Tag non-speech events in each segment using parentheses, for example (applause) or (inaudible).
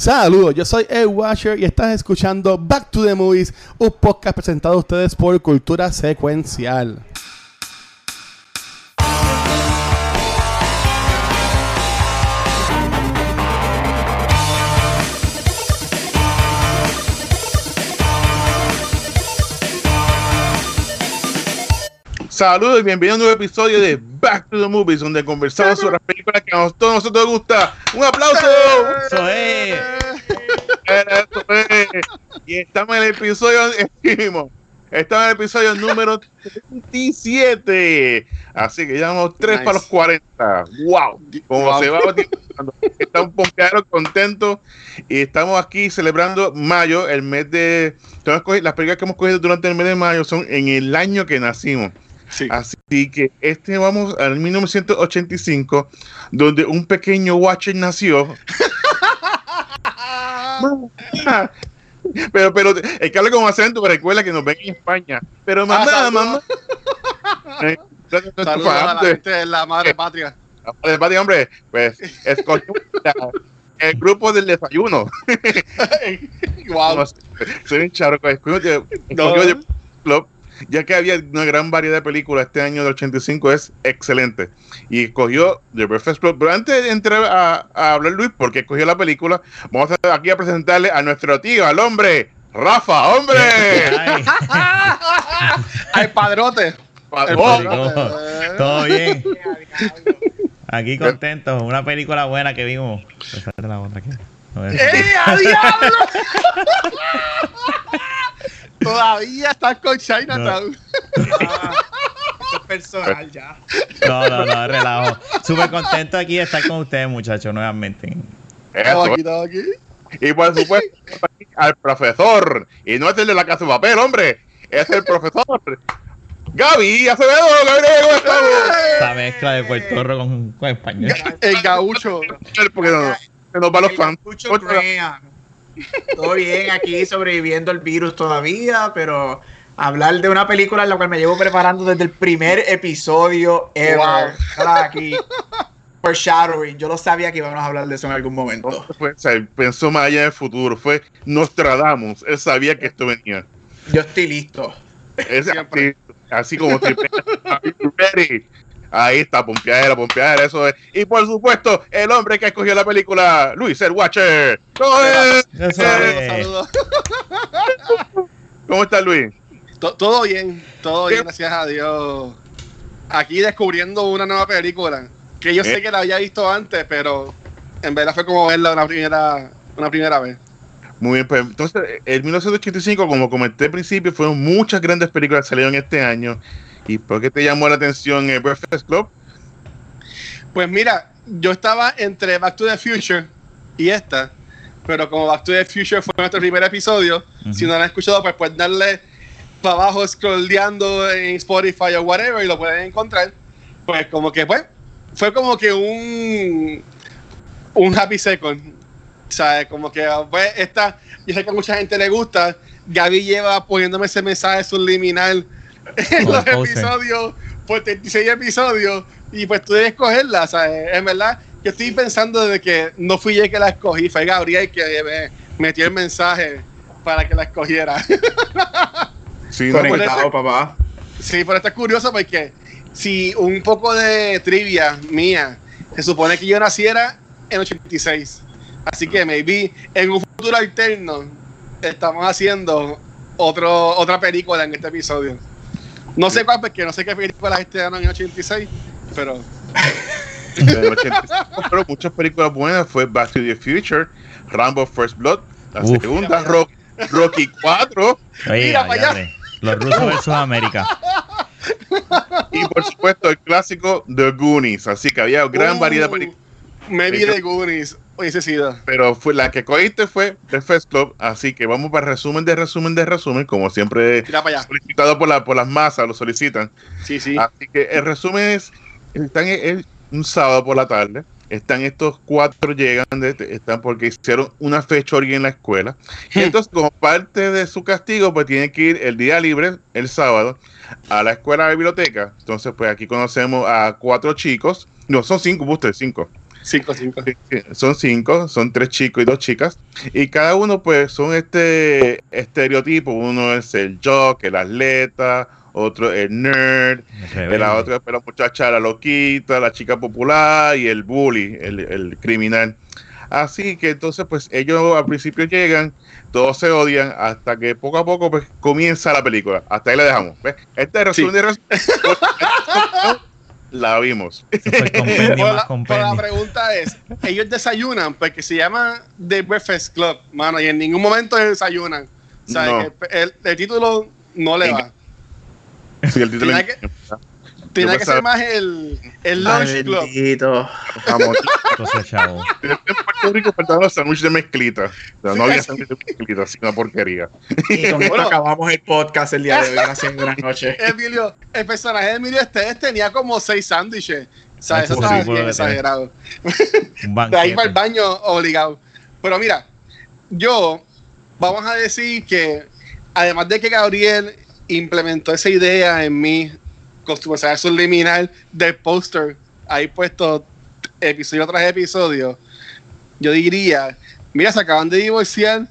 Saludos, yo soy Ed Washer y estás escuchando Back to the Movies, un podcast presentado a ustedes por Cultura Secuencial. Saludos y bienvenidos a un nuevo episodio de Back to the Movies, donde conversamos sobre las películas que a todos nosotros nos gusta. ¡Un aplauso! Eso es. Eso es. Y estamos en el episodio, (laughs) estamos en el episodio número 27. Así que llevamos 3 Nice. para los 40. ¡Wow! Como Wow. se va. Estamos pompeados, contentos. Y estamos aquí celebrando mayo, el mes de. Las películas que hemos cogido durante el mes de mayo son en el año que nacimos. Sí. Así que este vamos al 1985, donde un pequeño Watcher nació. (laughs) pero, pero, el que habla con acento, pero recuerda que nos ven en España. Pero mamá, saludos. mamá. Eh, Saludos a la de- gente de la madre patria. de hombre, pues escogió (laughs) el grupo del desayuno. (laughs) wow. Soy un charco. Escogió, No. escogió The Club, (laughs) ya que había una gran variedad de películas este año del 85, es excelente. Y escogió The Breakfast Club. Pero antes de entrar a, a hablar, Luis, porque escogió la película, vamos a, aquí a presentarle a nuestro tío, al hombre, Rafa, hombre. (laughs) Ay, Al padrote. Oh, padrote. todo, bien. (laughs) Aquí contentos. Una película buena que vimos. Pásate la otra aquí. No, es- ¡Eh, a diablo! Todavía estás con Chinatown. personal ya. No, no, no, relajo. Súper contento aquí de estar con ustedes, muchachos, nuevamente. Estamos aquí, estamos aquí. Y por supuesto, al profesor. Y no es el de la casa de papel, hombre. Es el profesor. Gaby Acevedo, Gabriel, ¿cómo estamos? Esta mezcla de Puerto Rico con, con español. El gaucho. Porque no, se nos van los fans. Todo bien aquí sobreviviendo el virus todavía, pero hablar de una película en la cual me llevo preparando desde el primer episodio ever. Wow. Aquí. Foreshadowing. Yo lo sabía que íbamos a hablar de eso en algún momento. Fue- o sea, pensó más allá en el futuro. Fue Nostradamus. Él sabía que esto venía. Yo estoy listo. Es así, así como (laughs) ready? Ahí está, pompeadera, pompeadera, eso es. Y por supuesto, el hombre que escogió la película, Luis el Watcher. ¿Cómo, es? Saludos. ¿Cómo está Luis? To- Todo bien, todo bien, ¿Qué? gracias a Dios. Aquí descubriendo una nueva película. Que yo ¿Eh? sé que la había visto antes, pero en verdad fue como verla una primera, una primera vez. Muy bien, pues entonces, en 1985, como comenté al principio, fueron muchas grandes películas que salieron este año. ¿Y por qué te llamó la atención el Breakfast Club? Pues mira, yo estaba entre Back to the Future y esta, pero como Back to the Future fue nuestro primer episodio, si no lo han escuchado, pues pueden darle para abajo scrolleando en Spotify o whatever y lo pueden encontrar. Pues como que pues, fue como que un un happy second. O sea, como que pues, esta, yo sé que a mucha gente le gusta. Gaby lleva poniéndome ese mensaje subliminal en los episodios, por 36 episodios, y pues tú debes escogerla. O sea, en verdad, yo estoy pensando de que no fui yo que la escogí, fue Gabriel que me metió el mensaje para que la escogiera. (laughs) Sí, no, pues, Conectado, papá. Sí, pero está curioso porque si un poco de trivia mía, se supone que yo naciera en 86. Así que maybe en un futuro alterno estamos haciendo otro, otra película en este episodio. No sé cuál, porque no sé qué películas estrenaron en 86, pero del 85, pero muchas películas buenas fue Back to the Future, Rambo First Blood, la Uf. segunda, Rock- Rocky 4 Oye, Mira allá. Los rusos versus América. y por supuesto el clásico The Goonies. Así que había gran Uh, variedad de películas. Maybe The Goonies hubiese sido. Pero fue la que cogiste fue The First Club, así que vamos para resumen de resumen de resumen, como siempre solicitado por, la, por las masas, lo solicitan. Sí, sí. Así que el resumen es, están el- un sábado por la tarde, están estos cuatro llegan, de- están porque hicieron una fechoría en la escuela. Y entonces, como parte de su castigo, pues tienen que ir el día libre, el sábado, a la escuela de biblioteca. Entonces, pues aquí conocemos a cuatro chicos, no, son cinco, ustedes cinco. Cinco, cinco. Son cinco, son tres chicos y dos chicas. Y cada uno, pues, son este estereotipo. Uno es el jock, el atleta, otro el nerd, la otra es la muchacha, la loquita, la chica popular y el bully, el, el criminal. Así que entonces, pues, ellos al principio llegan, todos se odian, hasta que poco a poco, pues, comienza la película. Hasta ahí la dejamos. ¿ves? Este resumen de resumen. (laughs) la vimos. La, la pregunta es, ellos desayunan porque se llama The Breakfast Club, mano, y en ningún momento desayunan. O sea, No. el, el título no le va. Sí, el título Tiene que- Tiene que ser más el, el Ay, Lunch Club. bendito. Vamos. Entonces, chavo. En Puerto Rico faltaban los sándwiches de mezclita. O sea, no había sándwiches de mezclita, una porquería. Y con esto Bueno. acabamos el podcast el día de hoy. Gracias, buenas noches. Emilio, el personaje de Emilio Esteves tenía como seis sándwiches. O sea, eso puede bien exagerado. Un De ahí para el baño obligado. Pero mira, yo, vamos a decir que, además de que Gabriel implementó esa idea en mí, con su mensaje subliminal del póster, ahí puesto episodio tras episodio, yo diría, mira, se acaban de divorciar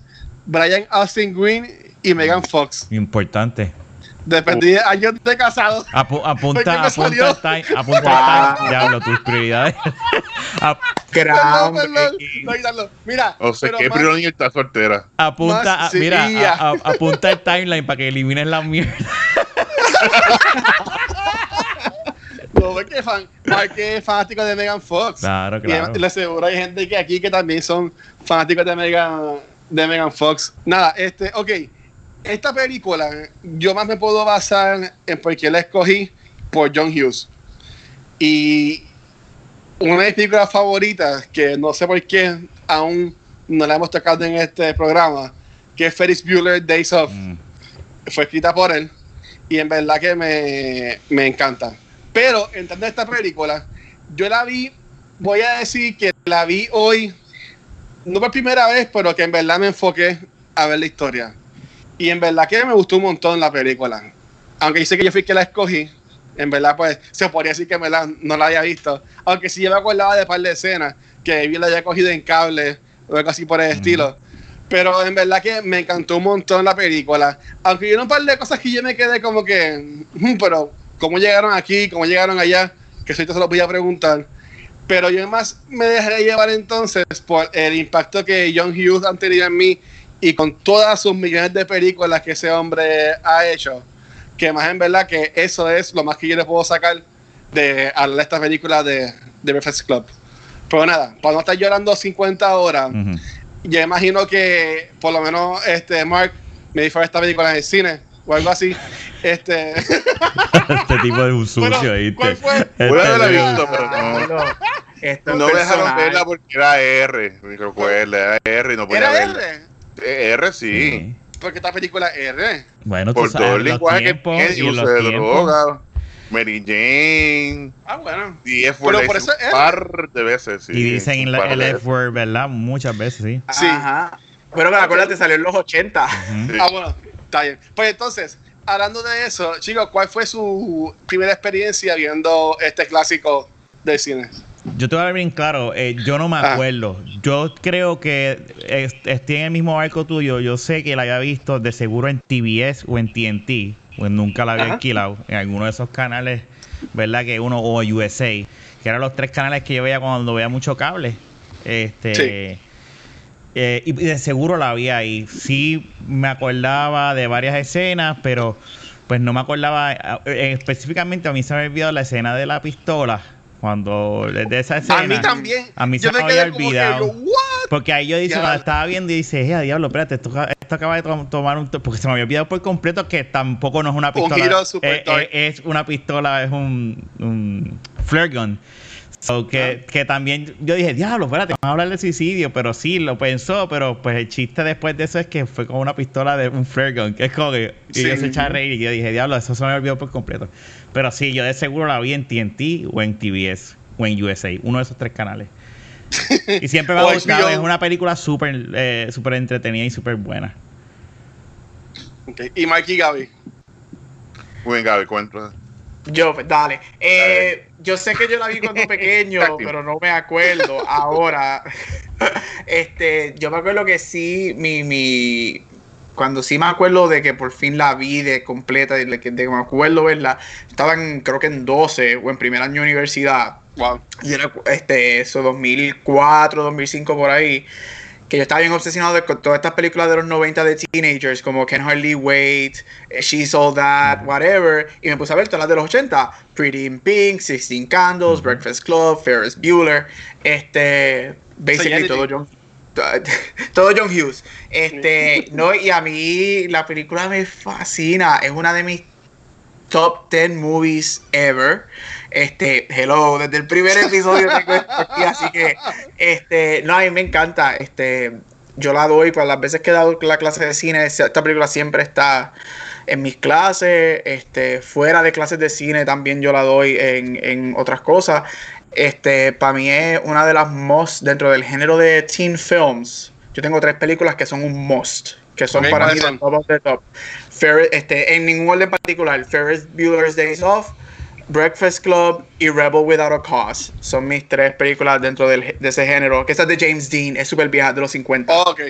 Brian Austin Green y Megan Fox. Importante. Después de años de casados. Apu- (laughs) apunta, apunta el time, apunta el time. Diablo, tus prioridades. (laughs) Perdón, perdón, no quitarlo. Mira, O sea, pero que más- Briloni está soltera. apunta, Más a- mira, a- a- apunta el timeline para que elimines la mierda. (laughs) Porque fan, es fanático de Megan Fox. Claro, Y claro. le aseguro hay gente que aquí que también son fanáticos de Megan, de Megan Fox. Nada, este, ok. Esta película, yo más me puedo basar en por qué la escogí por John Hughes. Y una de mis películas favoritas, que no sé por qué aún no la hemos tocado en este programa, que es Ferris Bueller Days Off Mm. fue escrita por él y en verdad que me, me encanta. Pero entrando a esta película, yo la vi, voy a decir que la vi hoy, no por primera vez, pero que en verdad me enfoqué a ver la historia. Y en verdad que me gustó un montón la película. Aunque dice que yo fui que la escogí, en verdad pues se podría decir que me la- no la había visto. Aunque sí yo me acordaba de un par de escenas que vi la había cogido en cable o algo así por el estilo. Pero en verdad que me encantó un montón la película. Aunque hubo un par de cosas que yo me quedé como que, "Mm, pero ¿cómo llegaron aquí? ¿Cómo llegaron allá? Que ahorita se los voy a preguntar. Pero yo más me dejaré llevar entonces por el impacto que John Hughes ha tenido en mí y con todas sus millones de películas que ese hombre ha hecho. Que más en verdad que eso es lo más que yo le puedo sacar de hablar de esta película de, de Breakfast Club. Pero nada, para no estar llorando 50 horas, Ujú. yo imagino que por lo menos este Mark me dijo esta película en el cine o algo así. Este, este tipo de un sucio, Bueno, ¿viste? ¿cuál fue? Este Voy a haberla tipo- visto, pero no. No, esto es No me dejaron verla porque era R. Era R y no podía era verla. R, Eh, R sí. Sí. porque esta película es R. Bueno, tú Por sabes, todo el lenguaje que tiene uso de droga. Mary Jane. Ah, bueno. Y F Pero por eso es un par de veces. sí, Y dicen el de F word, ¿verdad? Muchas veces, sí. Sí. Ajá. Pero que acuérdate, salió en los 80. Ujú. Sí. Ah, bueno, está bien. Pues entonces, hablando de eso, chicos, ¿cuál fue su primera experiencia viendo este clásico del cine? Yo te voy a ver bien claro, eh, yo no me Ah. acuerdo. Yo creo que es- estoy en el mismo barco tuyo. Yo sé que la había visto de seguro en TBS o en TNT, pues nunca la había Ajá. alquilado en alguno de esos canales, ¿verdad? Que uno o USA, que eran los tres canales que yo veía cuando veía mucho cable. Este. Sí. Eh, y de seguro la había ahí. Sí me acordaba de varias escenas, pero pues no me acordaba. eh, específicamente a mí se me había olvidado la escena de la pistola. Cuando de esa escena. a mí también. A mí yo se me había olvidado. Porque ahí yo dice, cuando estaba viendo y dice, eh, diablo, espérate, esto, esto acaba de to- tomar un... to-", Porque se me había olvidado por completo que tampoco no es una pistola. giro super eh, dark. eh, es una pistola, es un, un flare gun. So, que, Ah. que también yo dije, diablo, espérate, vamos a hablar de suicidio, pero sí, lo pensó, pero pues el chiste después de eso es que fue con una pistola de un flare gun, que es como que y yo se echaba a reír y yo dije, diablo, eso se me olvidó por completo. Pero sí, yo de seguro la vi en TNT o en TBS o en USA, uno de esos tres canales. Y siempre me ha (laughs) gustado, es una película súper eh, súper entretenida y súper buena. Ok, Y Mikey Gaby. Muy bien, Gaby, cuenta. Yo, pues dale. Eh, yo sé que yo la vi cuando (laughs) pequeño, pero no me acuerdo ahora. (laughs) este, yo me acuerdo que sí, mi, mi, cuando sí me acuerdo de que por fin la vi de completa, de que, me acuerdo verla, estaban creo que en 12 o en primer año de universidad. Wow. Y era este, eso, 2004, 2005 por ahí que yo estaba bien obsesionado de- con todas estas películas de los 90 de teenagers, como Can Hardly Wait, eh, She's All That, whatever, y me puse a ver todas las de los 80, Pretty in Pink, Sixteen Candles, Breakfast Club, Ferris Bueller, este, basically todo John, (laughs) todo John Hughes, este, no, y a mí la película me fascina, es una de mis top 10 movies ever. Este, hello, desde el primer episodio tengo esto aquí, así que, este, no, a mí me encanta. Este, yo la doy para las veces que he dado la clase de cine. Esta película siempre está en mis clases, este, fuera de clases de cine también yo la doy en, en otras cosas. Este, para mí es una de las most dentro del género de teen films. Yo tengo tres películas que son un must, que son para mí ¿cuáles de son? top of the top. Ferris- este, en ningún orden particular. Ferris Bueller's Days Off, Breakfast Club y Rebel Without a Cause. Son mis tres películas dentro del- de ese género. Que esa es de James Dean, es súper vieja, de los 50. Oh, ok.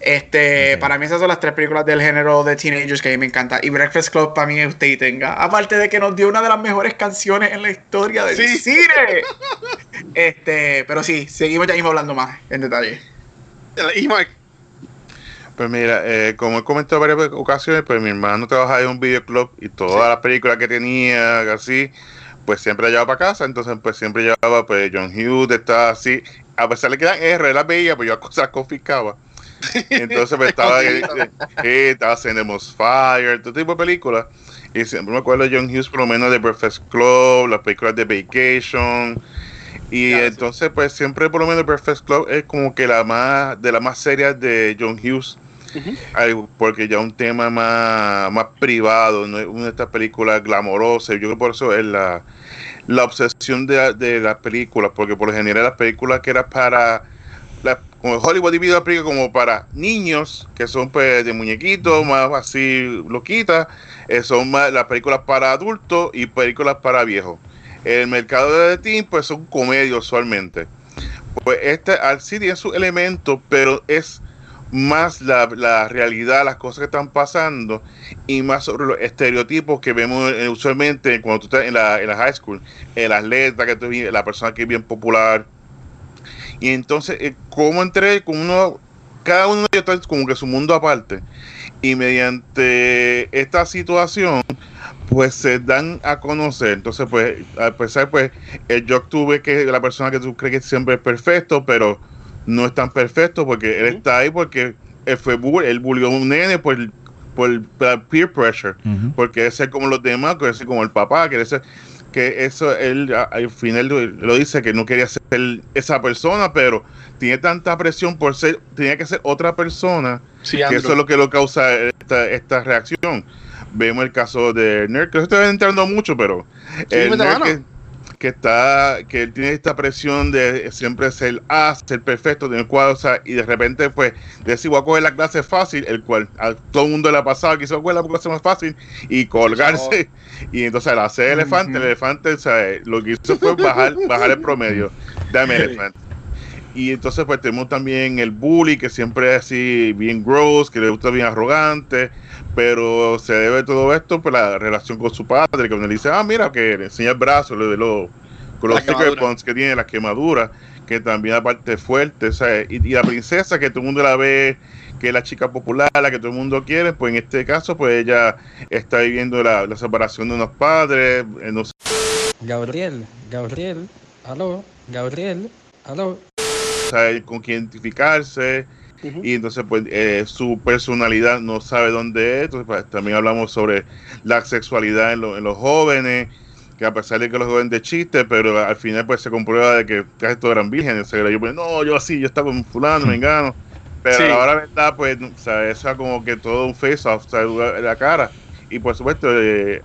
Este, para mí esas son las tres películas del género de teenagers que a mí me encanta. Y Breakfast Club para mí es usted y tenga. Aparte de que nos dio una de las mejores canciones en la historia del Sí. cine. Este, pero sí, seguimos ya mismo hablando más en detalle. El E-Mark. Pues mira, eh, como he comentado en varias ocasiones, pues mi hermano trabajaba en un videoclub y todas las películas que tenía, así, pues siempre la llevaba para casa, entonces pues siempre llevaba pues John Hughes, estaba así, a pesar de que eran R, las veía, pues yo cosas las confiscaba. Entonces pues (laughs) estaba, eh, eh, estaba Cinemas Fire, todo tipo de películas. Y siempre me acuerdo de John Hughes por lo menos de Breakfast Club, las películas de Vacation. Y sí. entonces pues siempre por lo menos Breakfast Club es como que la más, de las más serias de John Hughes. Porque ya un tema más, más privado, no es una de estas películas glamorosas. Yo creo que por eso es la, la obsesión de, de las películas, porque por lo general las películas que eran para, como Hollywood divide la película como para niños, que son pues de muñequitos, más así loquitas, eh, son más las películas para adultos y películas para viejos. El mercado de teen pues son comedias usualmente. Pues este al sí tiene sus elementos, pero es más la, la realidad, las cosas que están pasando y más sobre los estereotipos que vemos eh, usualmente cuando tú estás en la, en la high school, el atleta, que tú, la persona que es bien popular. Y entonces, eh, como entre con uno, cada uno de ellos está como que su mundo aparte. Y mediante esta situación, pues se dan a conocer. Entonces, pues, a pesar, pues, el yo tuve que la persona que tú crees que siempre es perfecto, pero no es tan perfecto porque él está ahí porque él fue bull, él bullió a un nene por, por, por peer pressure, porque quiere ser como los demás, quiere ser como el papá, quiere ser que eso él al final lo, dice que no quería ser esa persona, pero tiene tanta presión por ser, tenía que ser otra persona Sí, que Andrew. eso es lo que lo causa esta, esta reacción. Vemos el caso de Nerd, que no estoy entrando mucho, pero el mete Nerd mano. que, que está, que él tiene esta presión de siempre ser A, ser perfecto, tener cuadros, o sea, y de repente, pues, decir, voy a coger la clase fácil, el cual a todo el mundo le ha pasado, que se coger la clase más fácil y colgarse. (laughs) Y entonces al hacer elefante, el elefante, o sea, lo que hizo fue bajar, bajar el promedio. Dame elefante. Y entonces pues tenemos también el bully, que siempre es así bien gross, que le gusta bien arrogante, pero se debe todo esto por la relación con su padre, que uno le dice, ah, mira, que le enseña el brazo, le de los, con los bumps que tiene, las quemaduras, que también aparte fuerte, o sea, y, y la princesa, que todo el mundo la ve, que es la chica popular, la que todo el mundo quiere, pues en este caso, pues ella está viviendo la, la separación de unos padres, eh, no Gabriel, Gabriel, aló, Gabriel, aló. sabe con quién identificarse Y entonces pues eh, su personalidad no sabe dónde es. Entonces pues, también hablamos sobre la sexualidad en, lo- en los jóvenes que a pesar de que los jóvenes de chiste pero al final pues se comprueba de que casi todos eran vírgenes. O sea, yo pues, no yo así yo estaba con fulano me engano pero Sí. a la hora verdad pues o sea, eso es como que todo un face off o sea, la cara. Y por supuesto eh,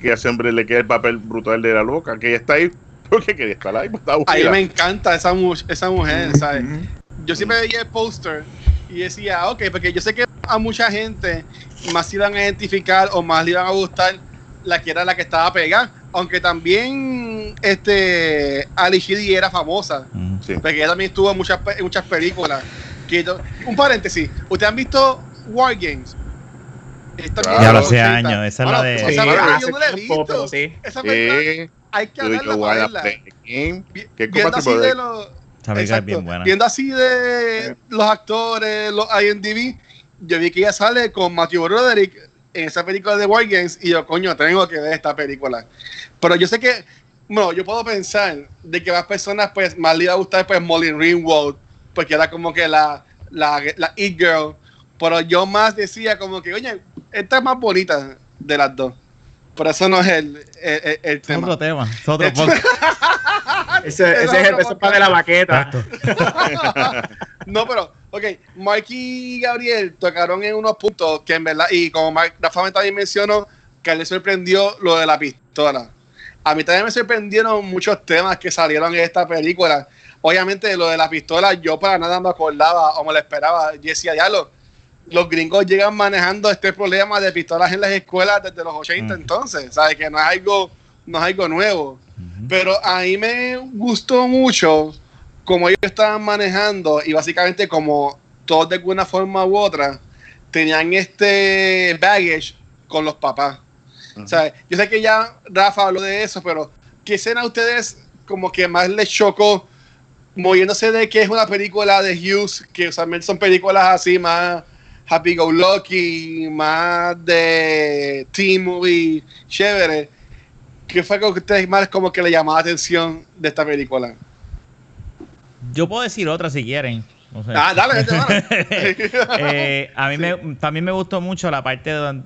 que siempre le queda el papel brutal de la loca que ella está ahí (laughs) porque quería estar ahí pues, está A mí aburrida. me encanta esa, mu- esa mujer, ¿sabes? Yo siempre veía el póster y decía, ok, porque yo sé que a mucha gente más se iban a identificar o más le iban a gustar la que era la que estaba pegada. Aunque también este Ali Sheedy era famosa. Mm. Sí. Porque ella también estuvo en muchas, en muchas películas. Que un paréntesis. ¿Ustedes han visto War Games? Esta Claro. película Ya lo hace 80. años, esa es la de- Esa Sí, película hace yo no la he visto. pero sí. Esa película Eh, hay que hablarla para verla. game? Viendo así compatible. de los... Esa película es bien buena. Viendo así de los actores, los IMDb, yo vi que ella sale con Matthew Broderick en esa película de War Games y yo, coño, tengo que ver esta película. Pero yo sé que, bueno, yo puedo pensar de que más personas, pues, más le iba a gustar, pues, Molly Ringwald, porque era como que la, la, la It Girl. Pero yo más decía como que, oye, esta es más bonita de las dos. Pero eso no es el, el, el- el Es tema. otro tema. Es otro podcast. (laughs) Ese, Ese ese es el es para de la baqueta. (laughs) No, pero, ok, Mark y Gabriel tocaron en unos puntos que en verdad, y como Mark, Rafa también mencionó, que a él le sorprendió lo de la pistola. A mí también me sorprendieron muchos temas que salieron en esta película. Obviamente, lo de la pistola, yo para nada me acordaba o me lo esperaba. Yo decía, ya lo, los gringos llegan manejando este problema de pistolas en las escuelas desde los 80 Mm. entonces, ¿sabes? Que no es algo, no es algo nuevo. Pero a mí me gustó mucho como ellos estaban manejando y básicamente como todos de alguna forma u otra tenían este baggage con los papás. O sea, yo sé que ya Rafa habló de eso, pero ¿qué escena a ustedes como que más les chocó moviéndose de que es una película de Hughes, que usualmente son películas así más happy go lucky, más de teen movie chévere? ¿Qué fue que ustedes más como que le llamó la atención de esta película? Yo puedo decir otra si quieren. No sé. Ah, dale, mano. (laughs) Eh, a mí me, también me gustó mucho la parte donde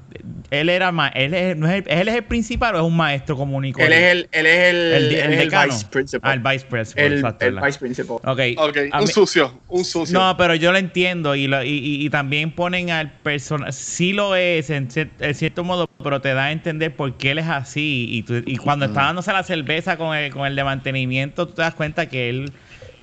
él era ma- él es, no es el, él es el principal o es un maestro y Él es el, él es el, el, el el vice principal. Ah, el vice principal, el, exacto, el ¿verdad? vice principal. Ok, ok, a un mí- sucio, un sucio. No, pero yo lo entiendo y, lo- y, y- y también ponen al personaje, sí lo es en, cier- en cierto modo, pero te da a entender por qué él es así. Y, tú- y cuando está dándose la cerveza con el, con el de mantenimiento, tú te das cuenta que él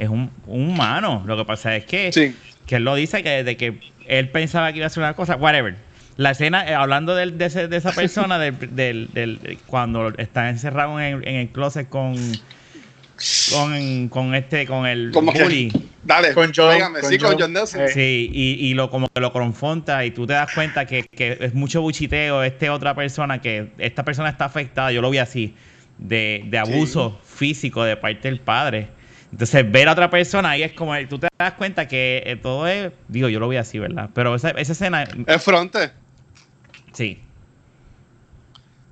es un, un humano. Lo que pasa es que, Sí. que él lo dice que desde que él pensaba que iba a hacer una cosa, whatever. La escena, eh, hablando del- de, ese- de esa persona, (laughs) del, del- del- cuando está encerrado en el, en el closet con, con, con este, con el Como que- bully. Dale, Con John- pégame, con sí, con John. John Nelson. Eh. Sí, y, y lo como que lo confronta y tú te das cuenta que, que es mucho buchiteo este otra persona que esta persona está afectada, yo lo vi así, de, de abuso físico de parte del padre. Entonces ver a otra persona ahí es como, tú te das cuenta que eh, todo es, digo, yo lo vi así, ¿verdad? Pero esa, esa escena, Es fronte. sí,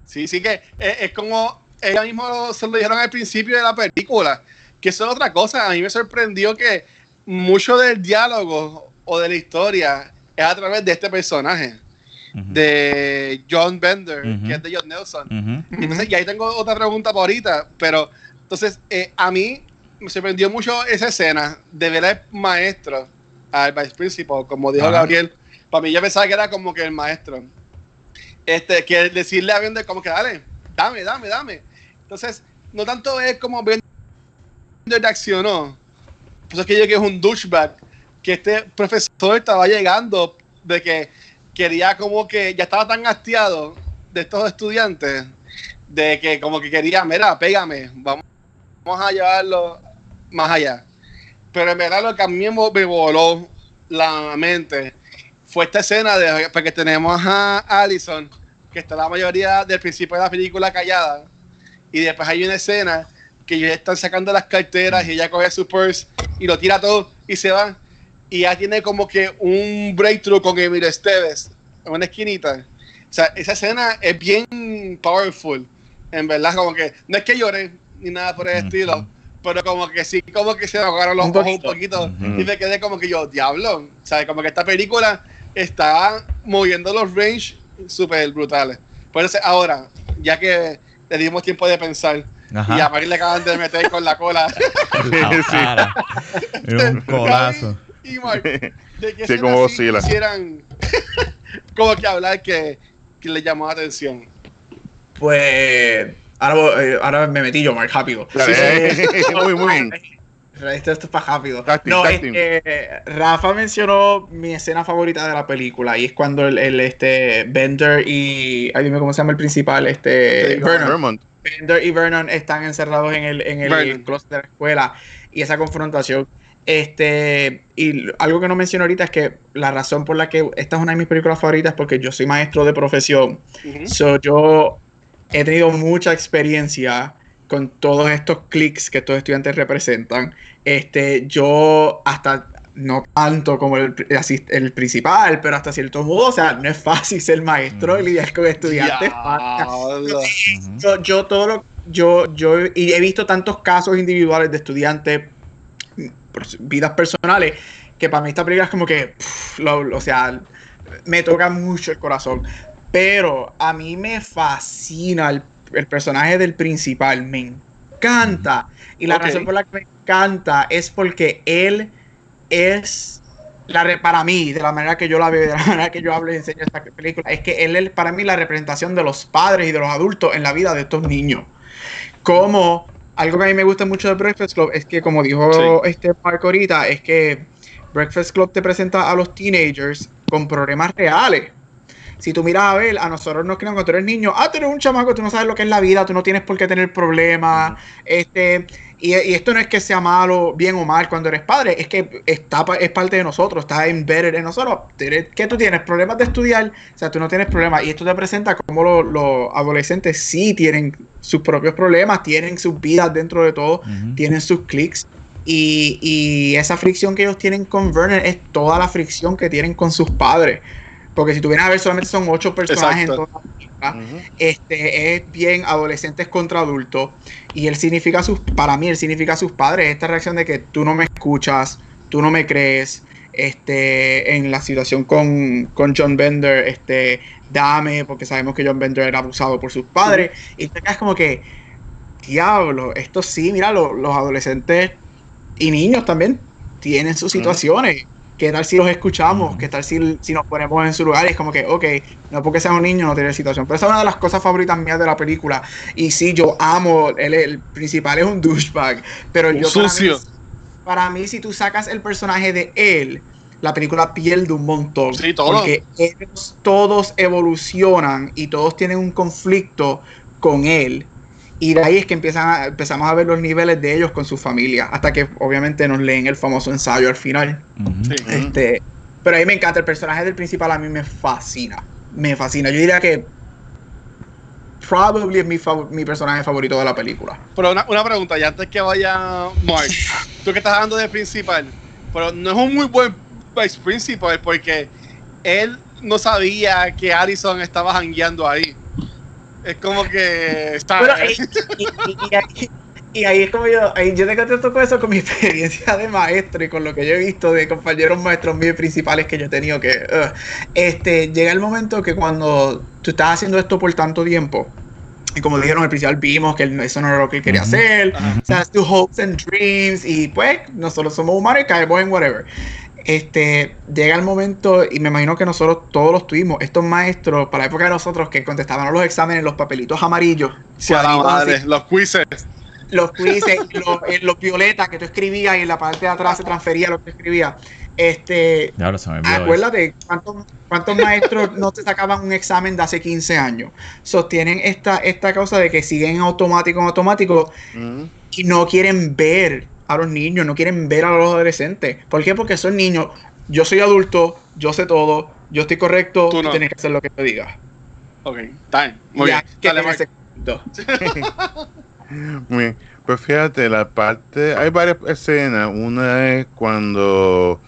Sí, sí que es, es como ella mismo se lo dijeron al principio de la película, que eso es otra cosa. A mí me sorprendió que mucho del diálogo o de la historia es a través de este personaje, de John Bender, que es de John Nelson. Entonces, y ahí tengo otra pregunta para ahorita, pero entonces eh, a mí me sorprendió mucho esa escena de ver al maestro, al vice principal, como dijo. Gabriel. Para mí yo pensaba que era como que el maestro. Este, que decirle a Bender como que dale, dame, dame, dame. Entonces, no tanto es como Bender reaccionó. Pues es que yo que es un douchebag, que este profesor estaba llegando de que quería como que ya estaba tan hastiado de estos estudiantes de que como que quería, mira, pégame, vamos, vamos a llevarlo más allá. Pero en verdad lo que a mí me voló la mente fue esta escena de porque tenemos a Allison, que está la mayoría del principio de la película callada, y después hay una escena que ellos están sacando las carteras y ella coge su purse y lo tira todo y se va. Y ya tiene como que un breakthrough con Emilio Esteves en una esquinita. O sea, esa escena es bien powerful. En verdad, como que no es que llore ni nada por el estilo, pero como que sí, como que se me ahogaron los Un ojos un poquito. poquito. Ujú. Y me quedé como que yo, diablo. O sea, como que esta película está moviendo los range súper brutales. Por eso, ahora, ya que le dimos tiempo de pensar, Ajá. y a Mari le acaban de meter con la cola. (laughs) La. Era (laughs) un colazo. y Mark, ¿de qué Sí, como sí Godzilla. quisieran (laughs) como que hablar que, que le llamó la atención? Pues ahora, eh, ahora me metí yo, Mark, rápido. Dale. Sí, sí. (laughs) Muy, muy bien. esto, esto es para rápido. No, Rafa mencionó mi escena favorita de la película y es cuando el, el, este Bender y ay dime cómo se llama el principal, este Vernon. Vermont. Bender y Vernon están encerrados en el, en el closet de la escuela y esa confrontación. Este, y algo que no menciono ahorita es que la razón por la que esta es una de mis películas favoritas es porque yo soy maestro de profesión. Ujú. So, yo he tenido mucha experiencia con todos estos clics que estos estudiantes representan. Este, yo hasta no tanto como el, el principal, pero hasta cierto modo, o sea, no es fácil ser maestro y lidiar con estudiantes. Yo, yo todo lo, yo, yo y he visto tantos casos individuales de estudiantes, mm, vidas personales, que para mí esta película es como que, pff, lo- lo- o sea, me toca mucho el corazón. Pero a mí me fascina el, el personaje del principal, me encanta. Y la razón por la que me encanta es porque él es la re- para mí, de la manera que yo la veo, de la (laughs) manera que yo hablo y enseño esta película, es que él es para mí la representación de los padres y de los adultos en la vida de estos niños. Como algo que a mí me gusta mucho de Breakfast Club es que, como dijo este Marco ahorita, es que Breakfast Club te presenta a los teenagers con problemas reales. Si tú miras a ver, a nosotros nos crean cuando tú eres niño, ah, tú eres un chamaco, tú no sabes lo que es la vida, tú no tienes por qué tener problemas. Este, y, y esto no es que sea malo, bien o mal cuando eres padre, es que está, es parte de nosotros, está embedded en nosotros. ¿Qué tú tienes? ¿Problemas de estudiar? O sea, tú no tienes problemas. Y esto te presenta como los, los adolescentes sí tienen sus propios problemas, tienen sus vidas dentro de todo, tienen sus clics. Y, y esa fricción que ellos tienen con Vernon es toda la fricción que tienen con sus padres. Porque si tú vienes a ver, solamente son ocho personajes Exacto. en toda la Ujú. este es bien adolescentes contra adultos. Y él significa sus para mí él significa sus padres. Esta reacción de que tú no me escuchas tú no me crees este en la situación con, con John Bender este dame porque sabemos que John Bender era abusado por sus padres. Y te quedas como que diablo esto sí mira lo- los adolescentes y niños también tienen sus situaciones ¿Qué tal si los escuchamos? ¿Qué tal si, si nos ponemos en su lugar? Y es como que, ok, no porque sea un niño no tiene situación. Pero esa es una de las cosas favoritas mías de la película. Y sí, yo amo, él, el principal es un douchebag. Pero Un yo para sucio. mí, para mí, si tú sacas el personaje de él, la película pierde un montón. Sí, todo. Porque ellos todos evolucionan y todos tienen un conflicto con él. Y de ahí es que empiezan a- empezamos a ver los niveles de ellos con su familia. Hasta que obviamente nos leen el famoso ensayo al final. Este, pero a mí me encanta el personaje del principal, a mí me fascina. Me fascina. Yo diría que probably es mi, fav- mi personaje favorito de la película. Pero una, una pregunta, ya antes que vaya Mark, tú que estás hablando de principal, pero no es un muy buen vice principal porque él no sabía que Allison estaba jangueando ahí. Es como que está. Pero, y, y- y- y ahí, y ahí es como yo, ahí yo te contesto con eso, con mi (laughs) experiencia de maestro y con lo que yo he visto de compañeros maestros míos principales que yo he tenido que... este, llega el momento que cuando tú estás haciendo esto por tanto tiempo, y como dijeron al principal, vimos que eso no era lo que él quería hacer, Ajá. o sea, tus hopes and dreams y pues nosotros somos humanos y caemos en whatever. Este, llega el momento y me imagino que nosotros todos los tuvimos, estos maestros para la época de nosotros que contestaban los exámenes en los papelitos amarillos, Sí, madre, así, los quizzes. los quizzes, (laughs) y los, violetas que tú escribías y en la parte de atrás se transfería lo que escribías. Este. Acuérdate, ¿cuántos, cuántos maestros no te sacaban un examen de hace 15 años? Sostienen esta, esta causa de que siguen en automático, en automático, y no quieren ver a los niños, no quieren ver a los adolescentes. ¿Por qué? Porque son niños. Yo soy adulto, yo sé todo, yo estoy correcto, Tú tú, no. tienes que hacer lo que te diga. Ok, está bien. Muy Ya, bien. (laughs) Muy bien. Pues fíjate, la parte, hay varias escenas. Una es cuando,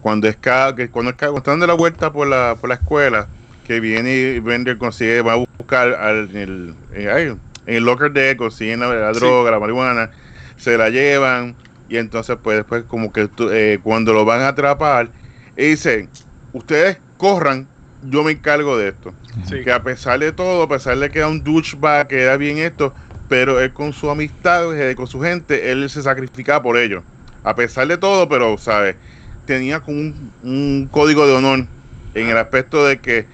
cuando es ca- que cuando, cuando están dando la vuelta por la, por la escuela, que viene y Bender consigue, va a buscar al, en el, en, ay, en el locker de él, consiguen la, la Sí. droga, la marihuana, se la llevan y entonces pues después como que eh, cuando lo van a atrapar, y dicen, ustedes corran, yo me encargo de esto Sí. que a pesar de todo, a pesar de que era un douchebag, que era bien esto, pero él con su amistad, eh, con su gente, él se sacrificaba por ellos. A pesar de todo, pero, ¿sabes? Tenía como un, un código de honor en el aspecto de que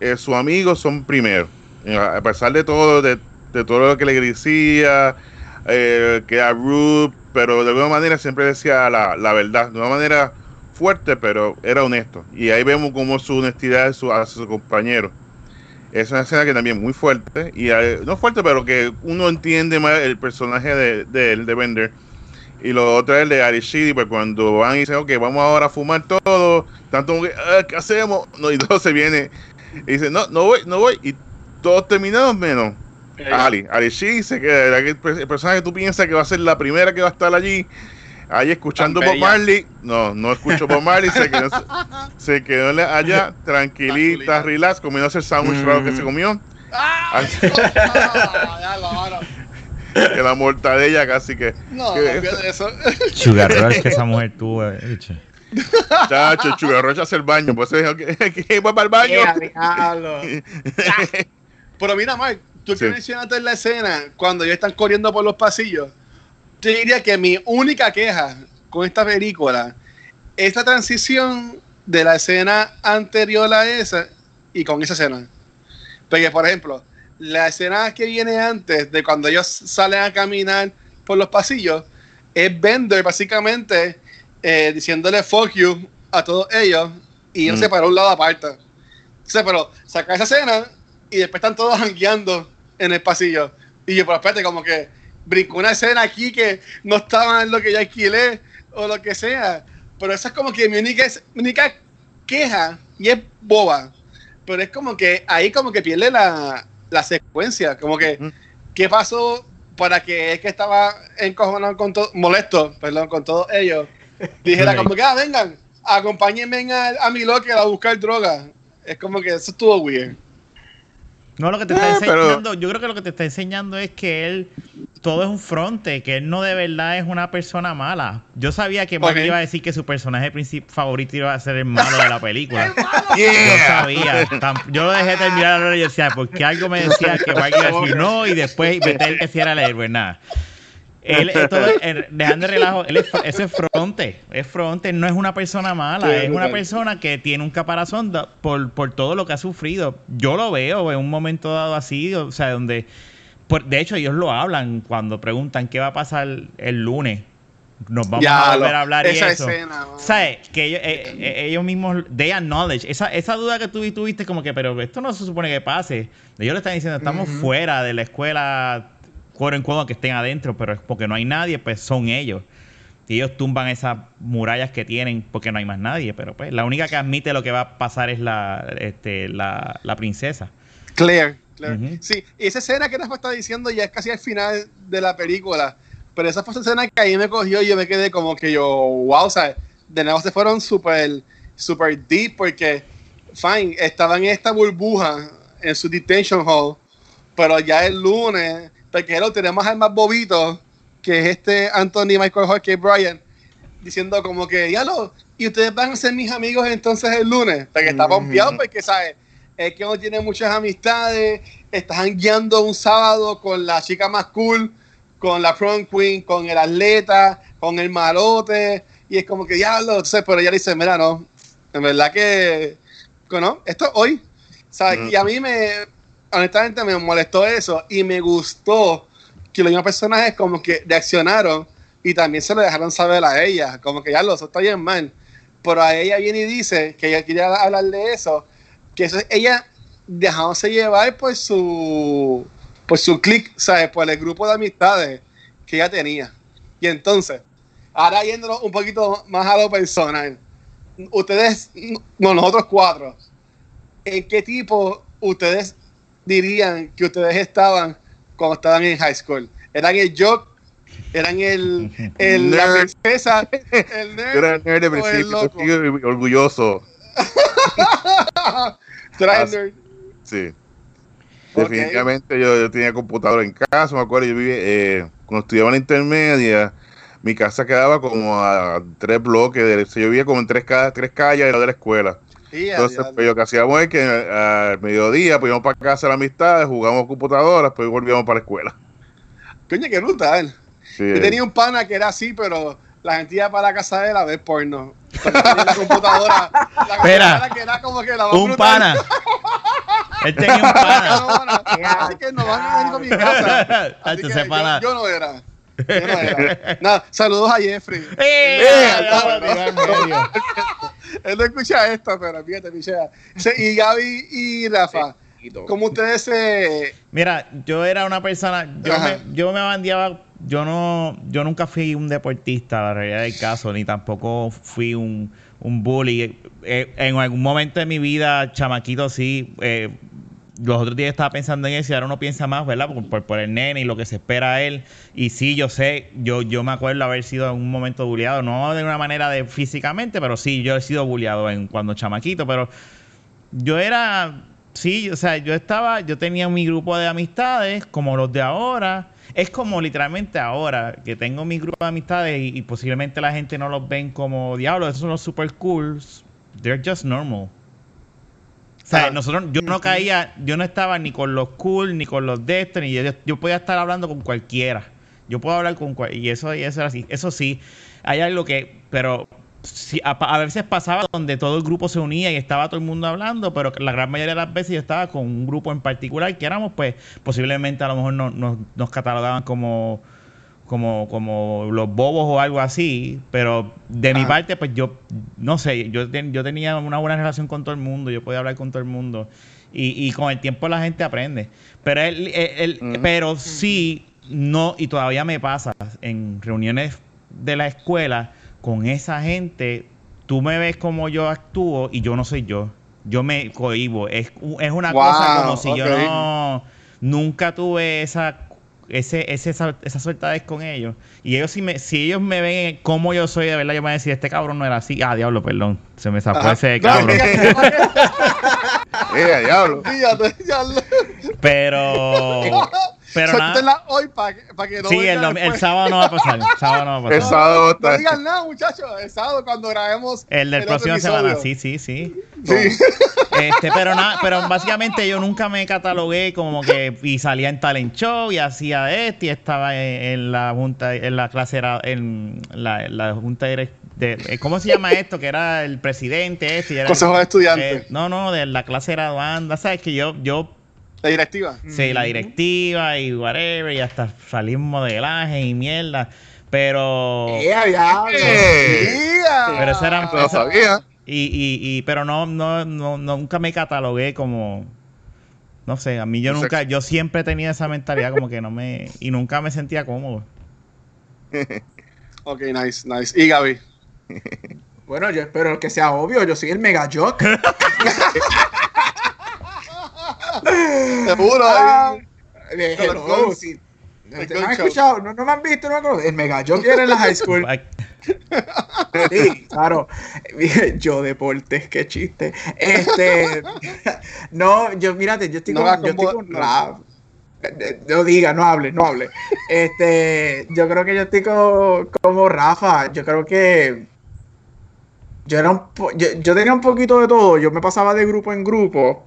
eh, sus amigos son primero. A pesar de todo, de, de todo lo que le decía, eh, que era rude, pero de alguna manera siempre decía la, la verdad, de una manera fuerte, pero era honesto. Y ahí vemos como su honestidad a su, a su compañero. Es una escena que también muy fuerte, y eh, no fuerte, pero que uno entiende más el personaje de, de de Bender. Y lo otro es el de Arishidi, pues cuando van y dicen, ok, vamos ahora a fumar todo, tanto que, "Ah, ¿qué hacemos? No, y (laughs) todo se viene y dice, no, no voy, no voy, y todos terminados menos Eh, Ali. Arishidi se queda, el, el personaje que tú piensas que va a ser la primera que va a estar allí, ahí escuchando Bob. Marley, no, no escucho Bob Marley, se quedó, se quedó allá, tranquilita, relax, comiéndose el sándwich raro que se comió, ¡Ah! (laughs) Que la mortadella casi que, No, que- eso. (laughs) Sugar Rush que esa mujer tuvo. che. chacho, chugarrocha hace el baño, pues dijo (laughs) que, que va para el baño. Pero mira, Mark, tú que Sí. mencionaste en la escena, cuando ellos están corriendo por los pasillos, yo diría que mi única queja con esta película es la transición de la escena anterior a esa y con esa escena. Porque, por ejemplo, la escena que viene antes de cuando ellos salen a caminar por los pasillos es Bender básicamente eh, diciéndole fuck you a todos ellos y ellos Mm. se para un lado aparte. Entonces, pero saca esa escena y después están todos (laughs) jangueando en el pasillo. Y yo, pero espérate, como que brincó una escena aquí que no estaba en lo que yo alquilé o lo que sea. Pero esa es como que mi única, mi única queja y es boba. Pero es como que ahí como que pierde la, la secuencia. Como que, Ujú. ¿qué pasó para que es que estaba encojonado con todo, molesto, perdón, con todos ellos? Dijera como que, ah, vengan, acompáñenme a, a mi locker a buscar droga. Es como que eso estuvo weird. No, lo que te Eh, está pero- enseñando, yo creo que lo que te está enseñando es que él, todo es un fronte, que él no de verdad es una persona mala. Yo sabía que Mark Ok. iba a decir que su personaje favorito iba a ser el malo de la película. (laughs) Yo Yeah. sabía. Tam- Yo lo dejé terminar y decía, porque algo me decía que Mark iba a decir no y después meter que si era el héroe, nada. Él, eh, todo, (laughs) eh, dejando de relajo, él es, fronte, es fronte, no es una persona mala, Sí, es una persona que tiene un caparazón da- por, por todo lo que ha sufrido. Yo lo veo en un momento dado así, o sea, donde, por- de hecho ellos lo hablan cuando preguntan qué va a pasar el lunes. Nos vamos Ya, a volver a hablar y esa eso. escena. ¿Sabes? Que ellos, eh, eh, ellos mismos, they acknowledge. Esa, esa duda que tú tuviste, como que, pero esto no se supone que pase. Ellos le están diciendo, estamos fuera de la escuela, cuero en cuero que estén adentro, pero es porque no hay nadie, pues son ellos. Y ellos tumban esas murallas que tienen porque no hay más nadie. Pero pues la única que admite lo que va a pasar es la, este, la, la princesa. Claire. Claire. Ujú. Sí, y esa escena que Rafa está diciendo ya es casi al final de la película. Pero esa fue esa escena que ahí me cogió y yo me quedé como que yo, wow, o sea, de nuevo se fueron súper, súper deep porque, fine, estaban en esta burbuja en su detention hall, pero ya el lunes, porque lo tenemos al más bobito, que es este Anthony Michael Hall, que es Brian, diciendo como que, ya lo, y ustedes van a ser mis amigos entonces el lunes, porque está Ujú. pompeado porque, ¿sabes? Es que no tiene muchas amistades, están guiando un sábado con la chica más cool, con la prom queen, con el atleta, con el malote, y es como que diablo, entonces, pero ella dice, mira, no, en verdad que, no, esto es hoy, ¿sabes? Mm. Y a mí me, honestamente me molestó eso, y me gustó que los mismos personajes como que reaccionaron y también se lo dejaron saber a ella, como que ya lo, eso está bien mal, pero a ella viene y dice que ella quería hablar de eso, que eso es ella dejándose llevar por su por su click, ¿sabes? Por el grupo de amistades que ella tenía. Y entonces, ahora yéndonos un poquito más a lo personal, ustedes, no, nosotros cuatro, ¿en qué tipo ustedes dirían que ustedes estaban cuando estaban en high school? ¿Eran el jock? ¿Eran el, (laughs) el la princesa? (laughs) ¿El nerd? Yo era el nerd de principio, orgulloso. (laughs) Sí. Definitivamente yo, yo tenía computadora en casa, me acuerdo, yo vivía, eh, cuando estudiaba en la intermedia, mi casa quedaba como a tres bloques, de, yo vivía como en tres, tres calles de la escuela. A Entonces, pues, lo que hacíamos es que eh, al mediodía, pues íbamos para casa de la amistad, jugábamos computadoras, pues volvíamos para la escuela. Coño, qué brutal. Sí, Yo tenía un pana que era así, pero la gente iba para la casa de él a ver porno. Tenía la computadora, la Espera. computadora que era como que la más Un brutal. pana. (laughs) Él tenía un pana. Así que no van a venir con mi casa. (laughs) Así que yo, yo no era. Yo no era. (laughs) Nada, saludos a Jeffrey. ¡Eh! Eh. Él no escucha esto, pero fíjate, Michelle. Sí, Y Gaby y Rafa, ¿cómo ustedes se. Mira, yo era una persona, yo Ajá. me, yo me bandeaba, yo no, yo nunca fui un deportista, la realidad del caso, ni tampoco fui un, un bully. Eh, en algún momento de mi vida, chamaquito, sí, eh, los otros días estaba pensando en eso y ahora uno piensa más, ¿verdad? Por, el nene y lo que se espera a él. Y sí, yo sé, yo, me acuerdo haber sido en un momento bulleado, no de una manera de físicamente, pero sí, yo he sido bulleado en, cuando chamaquito, pero yo era, sí, o sea, yo estaba, yo tenía mi grupo de amistades como los de ahora. Es como literalmente ahora que tengo mi grupo de amistades y, posiblemente la gente no los ven como diablos, esos son los super cools. They're just normal. O sea, Ah. nosotros, yo no caía, yo no estaba ni con los cool, ni con los de ni yo, yo podía estar hablando con cualquiera. Yo puedo hablar con cual, y eso, y eso era así. Eso sí, hay algo que, pero sí, a, a veces pasaba donde todo el grupo se unía y estaba todo el mundo hablando, pero la gran mayoría de las veces yo estaba con un grupo en particular que éramos, pues, posiblemente a lo mejor no- no- nos catalogaban como como, como los bobos o algo así, pero de mi Ajá. parte, pues yo, no sé, yo, ten- yo tenía una buena relación con todo el mundo, yo podía hablar con todo el mundo, y, y con el tiempo la gente aprende. Pero, él, él- él- Ujú. pero sí, no, y todavía me pasa, en reuniones de la escuela, con esa gente, tú me ves como yo actúo y yo no soy yo. Yo me cohibo. Es, es una Wow, cosa como si yo no nunca tuve esa ese, ese, esa, esa sueltadez con ellos. Y ellos si me, si ellos me ven como yo soy, de verdad, yo me voy a decir, este cabrón no era así. Ah, diablo, perdón. Se me Ajá. ese cabrón. Eh, (laughs) diablo. (laughs) Pero. (laughs) Pero nada. Suéltenla hoy para que, pa' que no Sí, el, el sábado no va a pasar. El sábado no va a El pasar. sábado No está. digan nada, muchachos. El sábado cuando grabemos. El del otro próximo episodio. semana, sí, sí, sí. Sí. Este, pero nada, pero básicamente yo nunca me catalogué como que y salía en talent show y hacía esto y estaba en, en la junta, en la clase era en la, en la junta direct- de, eh, ¿cómo se llama esto? Que era el presidente este y era Consejo de estudiantes. eh, no, no, de la clase graduanda, sabes que yo yo La directiva. Sí, la directiva y whatever, y hasta salir modelaje y mierda. Pero. Eh, diablo. Eh, Mira. Pero eso era- No sabía. Y, y, y, pero no, no, no, nunca me catalogué como. No sé, a mí yo nunca, yo siempre tenía esa mentalidad como que no me. Y nunca me sentía cómodo. (laughs) Ok, nice, nice. Y Gaby. (laughs) Bueno, yo espero que sea obvio, yo soy el mega jock. (laughs) Seguro. Ah, eh. hello, ¿Ustedes goal han escuchado? ¿No, no me han visto? ¿No me? El mega jock (laughs) era en la high school. Sí, claro. Yo deportes, qué chiste. Este, (laughs) no, yo, mírate, yo estoy No con, yo estoy con no. No diga, no hable, no hable. Este, yo creo que yo estoy co- como Rafa. Yo creo que yo era un po- yo, yo tenía un poquito de todo. Yo me pasaba de grupo en grupo,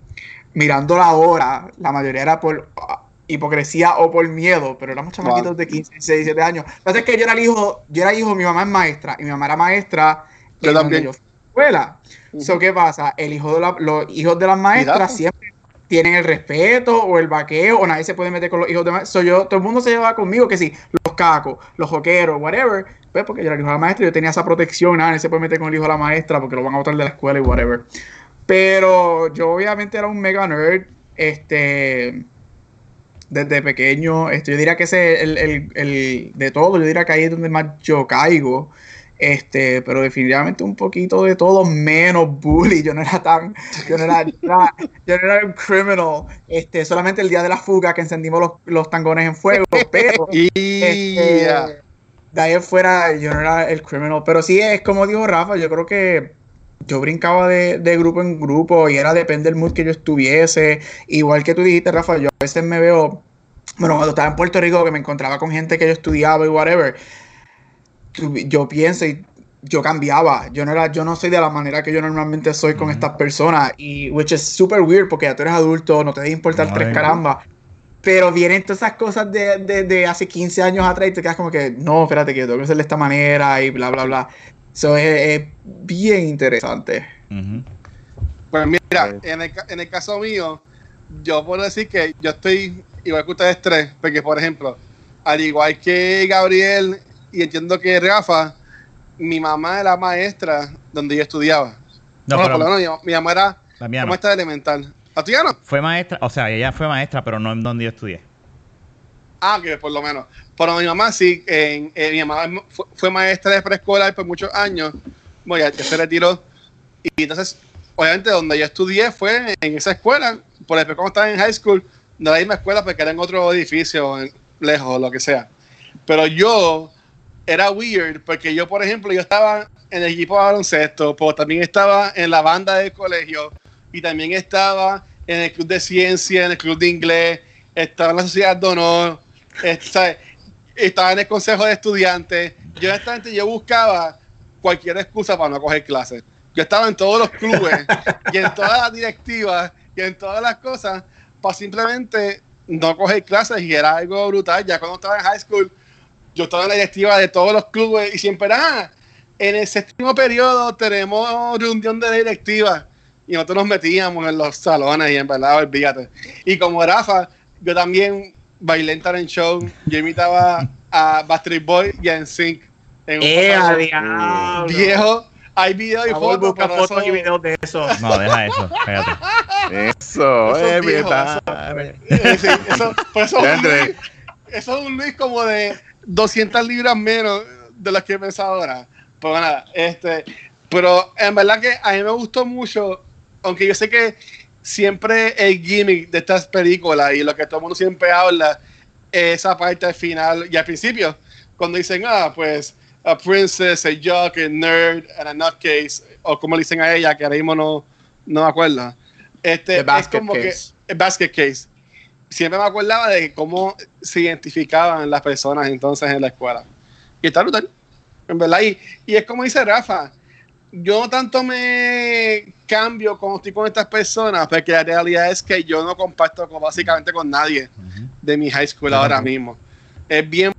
mirando la hora. La mayoría era por ah, hipocresía o por miedo, pero éramos chamaquitos Wow. de 15, 16, 17 años. Lo que pasa es que yo era el hijo, yo era hijo, mi mamá es maestra, y mi mamá era maestra Yo también. yo fui a la escuela. So, ¿Qué pasa? El hijo de la- los hijos de las maestras siempre tienen el respeto o el vaqueo o nadie se puede meter con los hijos de maestras. So, yo, todo el mundo se llevaba conmigo, que sí, los cacos, los joqueros, whatever. Pues porque yo era el hijo de la maestra y yo tenía esa protección, nadie se puede meter con el hijo de la maestra porque lo van a botar de la escuela y whatever. Pero yo obviamente era un mega nerd, este, desde pequeño, este, yo diría que ese es el, el- el- de todo, yo diría que ahí es donde más yo caigo, este, pero definitivamente un poquito de todo menos bully, yo no era tan, yo no era, yo no era un criminal, este, solamente el día de la fuga que encendimos los, los tangones en fuego, (laughs) pero... Y Este, de ahí fuera yo no era el criminal, pero sí es como dijo Rafa, yo creo que yo brincaba de, de grupo en grupo y era depende del mood que yo estuviese, igual que tú dijiste Rafa, yo a veces me veo, bueno, cuando estaba en Puerto Rico que me encontraba con gente que yo estudiaba y whatever, yo pienso y yo cambiaba, yo no era, yo no soy de la manera que yo normalmente soy con Ujú. estas personas y which is super weird porque ya tú eres adulto, no te debe importar No, tres eh. caramba. Pero vienen todas esas cosas de, de, de hace 15 años atrás y te quedas como que, no, espérate, que yo tengo que hacer de esta manera y bla, bla, bla. Eso es, es bien interesante. ujú. Pues mira, en el, ca- en el caso mío, yo puedo decir que yo estoy igual que ustedes tres, porque por ejemplo, al igual que Gabriel y entiendo que Rafa, mi mamá era maestra donde yo estudiaba. No, Bueno, pero por lo menos mi, mi mamá era la mía no. maestra de elemental. ¿La tuya no? Fue maestra, o sea, ella fue maestra, pero no en donde yo estudié. Ah, que por lo menos. Pero mi mamá sí, en- eh, mi mamá fue, fue maestra de preescolar por muchos años. Bueno, ya, se retiró. Y entonces, obviamente, donde yo estudié fue en esa escuela. Por después, cuando estaba en high school, no la misma escuela porque era en otro edificio, en- lejos o lo que sea. Pero yo era weird porque yo, por ejemplo, yo estaba en el equipo de baloncesto, pero también estaba en la banda del colegio y también estaba en el club de ciencia, en el club de inglés, estaba en la sociedad de honor, eh, ¿sabes? Estaba en el consejo de estudiantes. Yo honestamente yo buscaba cualquier excusa para no coger clases. Yo estaba en todos los clubes y en todas las directivas y en todas las cosas para simplemente no coger clases y era algo brutal. Ya cuando estaba en high school, yo estaba en la directiva de todos los clubes y siempre era, "Ah, en el séptimo periodo tenemos reunión de directiva y nosotros nos metíamos en los salones y en verdad, olvídate. Y como Rafa, yo también bailé en talent show, yo imitaba a Backstreet Boy y a NSYNC en un ¡Eh, viejo. Hay videos y fotos, busca fotos eso- y videos de eso. No, deja eso, espérate. Eso, Eso eh, es viejo, mira. Eh, sí, eso, eso, es un Andrés. Luis- eso es un Luis como de 200 libras menos de las que he pensado ahora. Pero nada, este, pero en verdad que a mí me gustó mucho, aunque yo sé que siempre el gimmick de estas películas y lo que todo el mundo siempre habla, es esa parte al final y al principio, cuando dicen, ah, pues, a princess, a jock, a nerd, and a nutcase, o como le dicen a ella, que ahora mismo no, no me acuerdo. Este, es basket como case. que, el basket case. Siempre me acordaba de cómo se identificaban las personas entonces en la escuela. Y está brutal, en verdad. Y, y es como dice Rafa, yo no tanto me cambio cuando estoy con estas personas, porque la realidad es que yo no comparto con, básicamente con nadie de mi high school ahora mismo. Es bien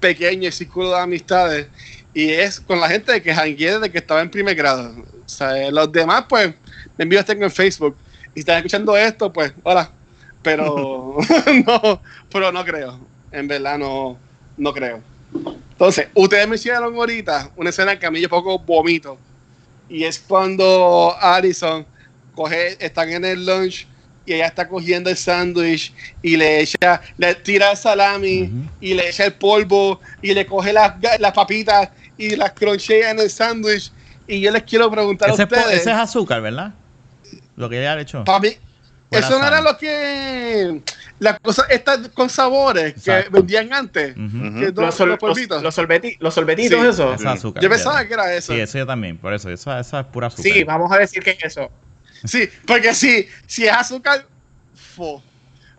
pequeño el círculo de amistades y es con la gente que jangueé desde que estaba en primer grado. O sea, los demás, pues, me envío tengo en Facebook. Y si están escuchando esto, pues, hola. Pero (laughs) (laughs) no, pero no creo. En verdad no, no creo. Entonces, ustedes me hicieron ahorita una escena que a mí yo poco vomito. Y es cuando Alison coge, están en el lunch y ella está cogiendo el sándwich y le echa, le tira el salami y le echa el polvo y le coge las, las papitas y las cronchea en el sándwich. Y yo les quiero preguntar Ese a es, ustedes. ese es azúcar, ¿verdad? Lo que ella le echó. Para mí, Buena eso no era lo que. Las cosas estas con sabores que vendían antes. Que Los, los, sol- los polvitos. los, los sorbeti- los sorbetitos, Sí. eso. Eso es azúcar. Yo ya. pensaba que era eso. Sí, eso yo también. Por eso, eso, eso es pura azúcar. Sí, vamos a decir que es eso. Sí, porque si, si es azúcar, fo.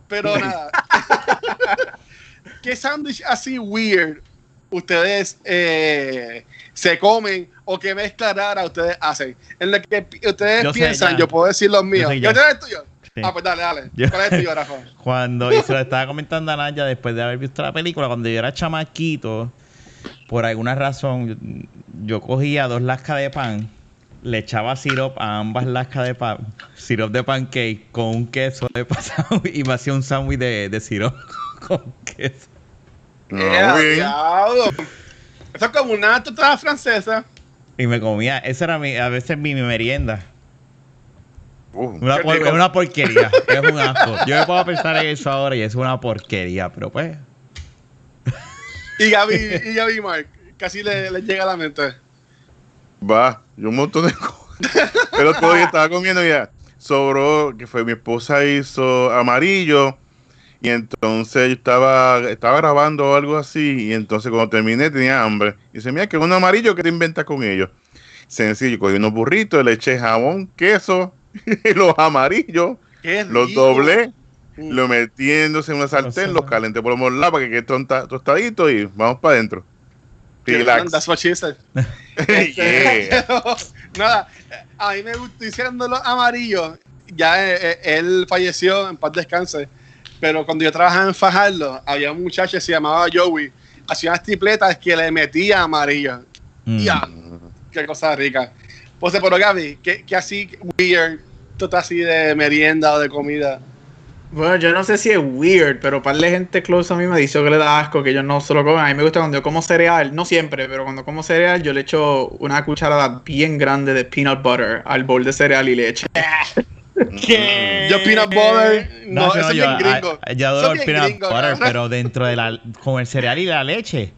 Pero nada. (laughs) ¿Qué sándwich así weird ustedes eh, se comen o qué mezcla rara ustedes hacen? En lo que ustedes Yo piensan, yo puedo decir los míos. sé ¿Yo ya. Ah, pues dale, dale. Yo- ¿Cuál es el tuyo, (laughs) Rafa? Cuando, y se lo estaba comentando a Naya después de haber visto la película, cuando yo era chamaquito, por alguna razón, yo, yo cogía dos lascas de pan, le echaba sirop a ambas lascas de pan, sirop de pancake con un queso de pasado y me hacía un sándwich de, de sirop (laughs) con queso. No, Eh, diablo. Eso es como una tostada francesa. Y me comía, esa era mi, a veces mi, mi merienda. Uh, Una por- es una porquería, es un asco. Yo me puedo pensar en eso ahora y es una porquería, pero pues, Y Gaby, y Gaby Mark, casi le, le llega a la mente. Va, yo un montón de cosas. (laughs) Pero todavía estaba comiendo y ya sobró, que fue mi esposa hizo amarillo. Y entonces yo estaba, estaba grabando algo así. Y entonces cuando terminé tenía hambre. Y dice, mira, que un amarillo que te inventas con ellos. Sencillo, cogí unos burritos, le eché jamón, queso, (laughs) los amarillos, los doblé, Mm. lo metiéndose en una sartén, los calenté por los lados para que quede tonta- tostadito y vamos para adentro. Qué Relax. That's what she said. (laughs) Yeah. (laughs) Nada, a mí me gustó diciendo los amarillos. Ya eh, eh, él falleció, en paz descanse. Pero cuando yo trabajaba en Fajardo, había un muchacho que se llamaba Joey. Hacía unas tripletas que le metía amarillo. mm. Ya, qué cosa rica. Pues, pero Gaby, ¿qué, qué así weird, tú estás así de merienda o de comida? Bueno, yo no sé si es weird, pero par de gente close a mí me dice que le da asco, que ellos no se lo comen. A mí me gusta cuando yo como cereal, no siempre, pero cuando como cereal, yo le echo una cucharada bien grande de peanut butter al bol de cereal y leche. (laughs) ¿Qué? Yo peanut butter. No, eso es yo, bien gringo. a- yo adoro Eso el es peanut gringo, butter, ¿no? pero dentro de la. con el cereal y la leche.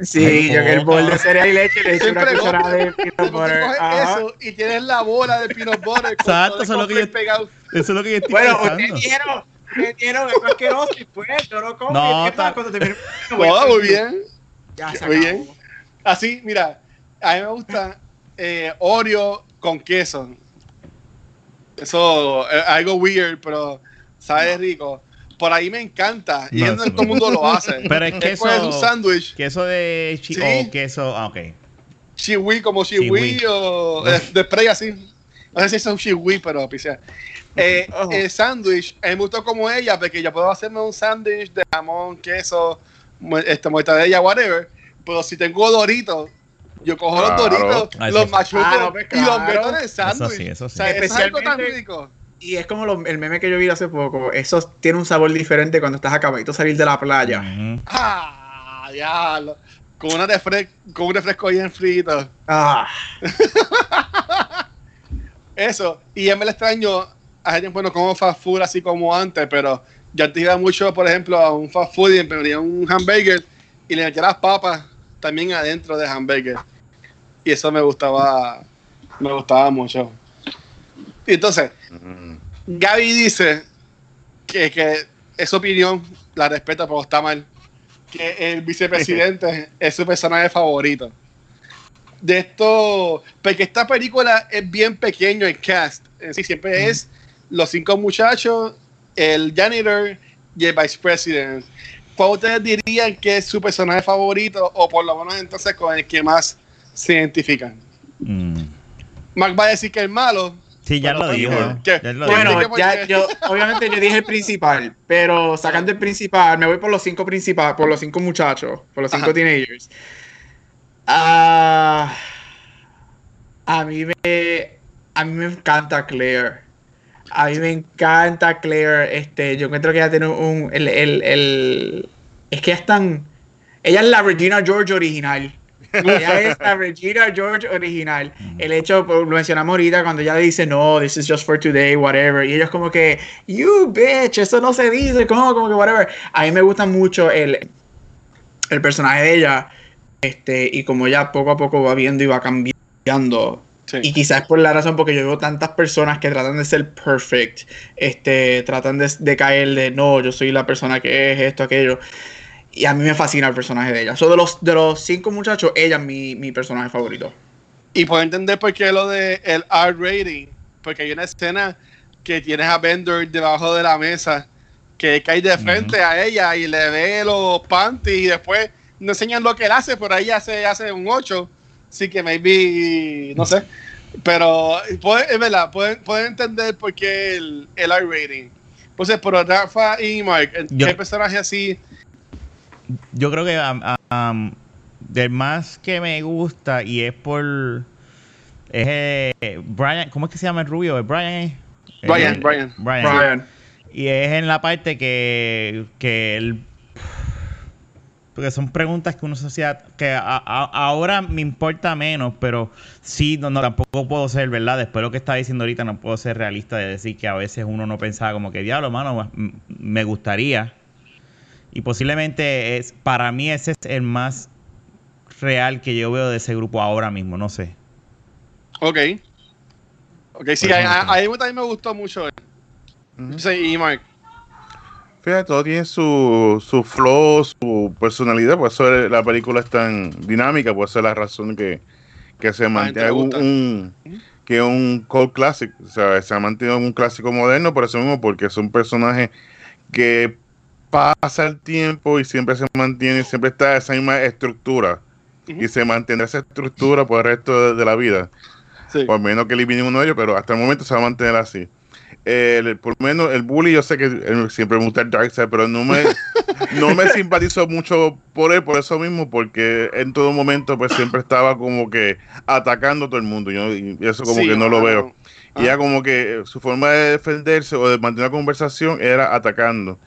Sí, Ay, yo que el bol de cereal y leche le una cucharada de peanut butter. eso y tienes la bola de peanut butter. con Exacto, eso es lo que yo- pegado. Eso es lo que yo estoy Bueno, pensando. ustedes dijeron, ustedes dijeron, es asqueroso y pues, yo lo como. No, y ¿qué pasa está- cuando? (laughs) No, muy bien. Ya se Muy bien. Así, mira, a mí me gusta eh, Oreo con queso. Eso es algo weird, pero sabe rico. Por ahí me encanta. Y No, sí. todo el mundo lo hace. (laughs) Pero es queso- un sándwich, Queso de chi Sí. o queso. Ah, ok. chihui como chihui Chihui. o eh, (laughs) de spray así. No sé si es un chihui, pero pisa. Eh, (laughs) Ojo. el sándwich, me gustó como ella, porque yo puedo hacerme un sándwich de jamón, queso, este, mortadella, whatever. Pero si tengo doritos, yo cojo Claro. los doritos, los machuco Ah, pues, y los meto en el Eso sándwich. sí, eso sí. O sea, eso es algo tan rico. Y es como lo- el meme que yo vi hace poco. Eso tiene un sabor diferente cuando estás acabadito de salir de la playa. Ah, diablo. Con, una con un refresco bien frito. Ah, (laughs) Eso. Y ya me lo extraño. Hace tiempo no como fast food así como antes, pero yo antes iba mucho, por ejemplo, a un fast food y me pedía un hamburger y le metía las papas también adentro del hamburger. Y eso me gustaba, me gustaba mucho. Y entonces, Mm. Gaby dice que, que esa opinión la respeta, pero está mal. Que el vicepresidente es su personaje favorito. De esto, porque esta película es bien pequeño el cast. En sí, siempre es los cinco muchachos, el janitor y el vice president. ¿Cuál ustedes dirían que es su personaje favorito o por lo menos entonces con el que más se identifican? Mm. Mark va a decir que el malo. Sí, ya Pero lo dijo. lo Bueno, dijo. bueno, ¿por ya yo, obviamente yo dije el principal, pero sacando el principal, me voy por los cinco principales, por los cinco muchachos, por los cinco Ajá. teenagers. Ah, a mí me, a mí me encanta Claire. A mí me encanta Claire. Este, yo encuentro que ella tiene un, el, el, el- es que ella es tan, ella es la Regina George original. Ella es la Regina George original. El hecho, lo mencionamos ahorita, cuando ella dice, no, this is just for today, whatever. Y ellos como que, you bitch, eso no se dice, como, como que whatever. A mí me gusta mucho el, el personaje de ella. Este, y como ella poco a poco va viendo y va cambiando. Sí. Y quizás es por la razón porque yo veo tantas personas que tratan de ser perfect, este, tratan de, de caer de no, yo soy la persona que es esto, aquello. Y a mí me fascina el personaje de ella. So, de los, de los cinco muchachos, ella es mi, mi personaje favorito. Y puedo entender por qué lo de el R rating. Porque hay una escena que tienes a Bender debajo de la mesa que cae de frente a ella y le ve los panties y después no enseñan lo que él hace, pero ahí hace, hace un 8. Así que maybe, no sé. Pero puede- es verdad, pueden, pueden entender por qué el, el R rating. Entonces, por Rafa y Mark, Yo- ¿qué personaje así? Yo creo que am, del más que me gusta y es por. Es eh, Brian. ¿Cómo es que se llama el rubio? ¿Es Brian? eh? Brian, Eh, Brian. Brian. Brian. Y es en la parte que, que él. Porque son preguntas que uno se hacía. Que a- a- ahora me importa menos, pero sí, no, no, tampoco puedo ser, ¿verdad? Después de lo que estaba diciendo ahorita, no puedo ser realista de decir que a veces uno no pensaba como que, diablo, mano, me gustaría. Y posiblemente es, para mí ese es el más real que yo veo de ese grupo ahora mismo, no sé. Ok. Ok, sí, a, a- a mí también me gustó mucho. Sí, y Mark. Fíjate, todo tiene su, su flow, su personalidad, por eso la película es tan dinámica, por eso es la razón que, que se mantiene un, un- que es un cult classic, o sea, se ha mantenido un clásico moderno por eso mismo, porque es un personaje que pasa el tiempo y siempre se mantiene, siempre está esa misma estructura y se mantendrá esa estructura por el resto de, de la vida Sí. por menos que eliminen uno de ellos, pero hasta el momento se va a mantener así. El- por lo menos el bully, yo sé que él siempre me gusta el Darkseid, pero no me, (laughs) no me simpatizo mucho por él, por eso mismo, porque en todo momento pues siempre estaba como que atacando a todo el mundo, yo- y eso como Sí, que no lo veo. Y ella como que eh, su forma de defenderse o de mantener la conversación era atacando.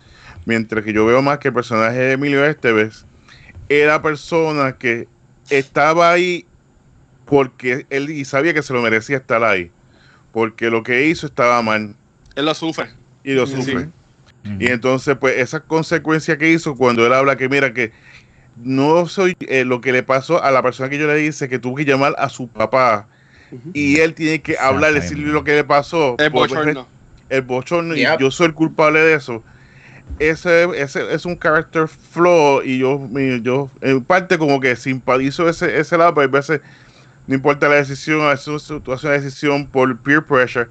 Mientras que yo veo más que el personaje de Emilio Esteves era persona que estaba ahí porque él y sabía que se lo merecía estar ahí. Porque lo que hizo estaba mal Él lo sufre. y lo Sí. sufre. Y entonces, pues, esa consecuencia que hizo cuando él habla que, mira, que no soy eh, lo que le pasó a la persona que yo le dice que tuvo que llamar a su papá y él tiene que hablar, decirle lo que le pasó. El por- bochorno. El bochorno, y Yep. yo soy el culpable de eso. Ese, ese es un character flaw y yo, mi- yo en parte como que simpatizo ese, ese lado, pero hay veces no importa la decisión, a veces tú haces una decisión por peer pressure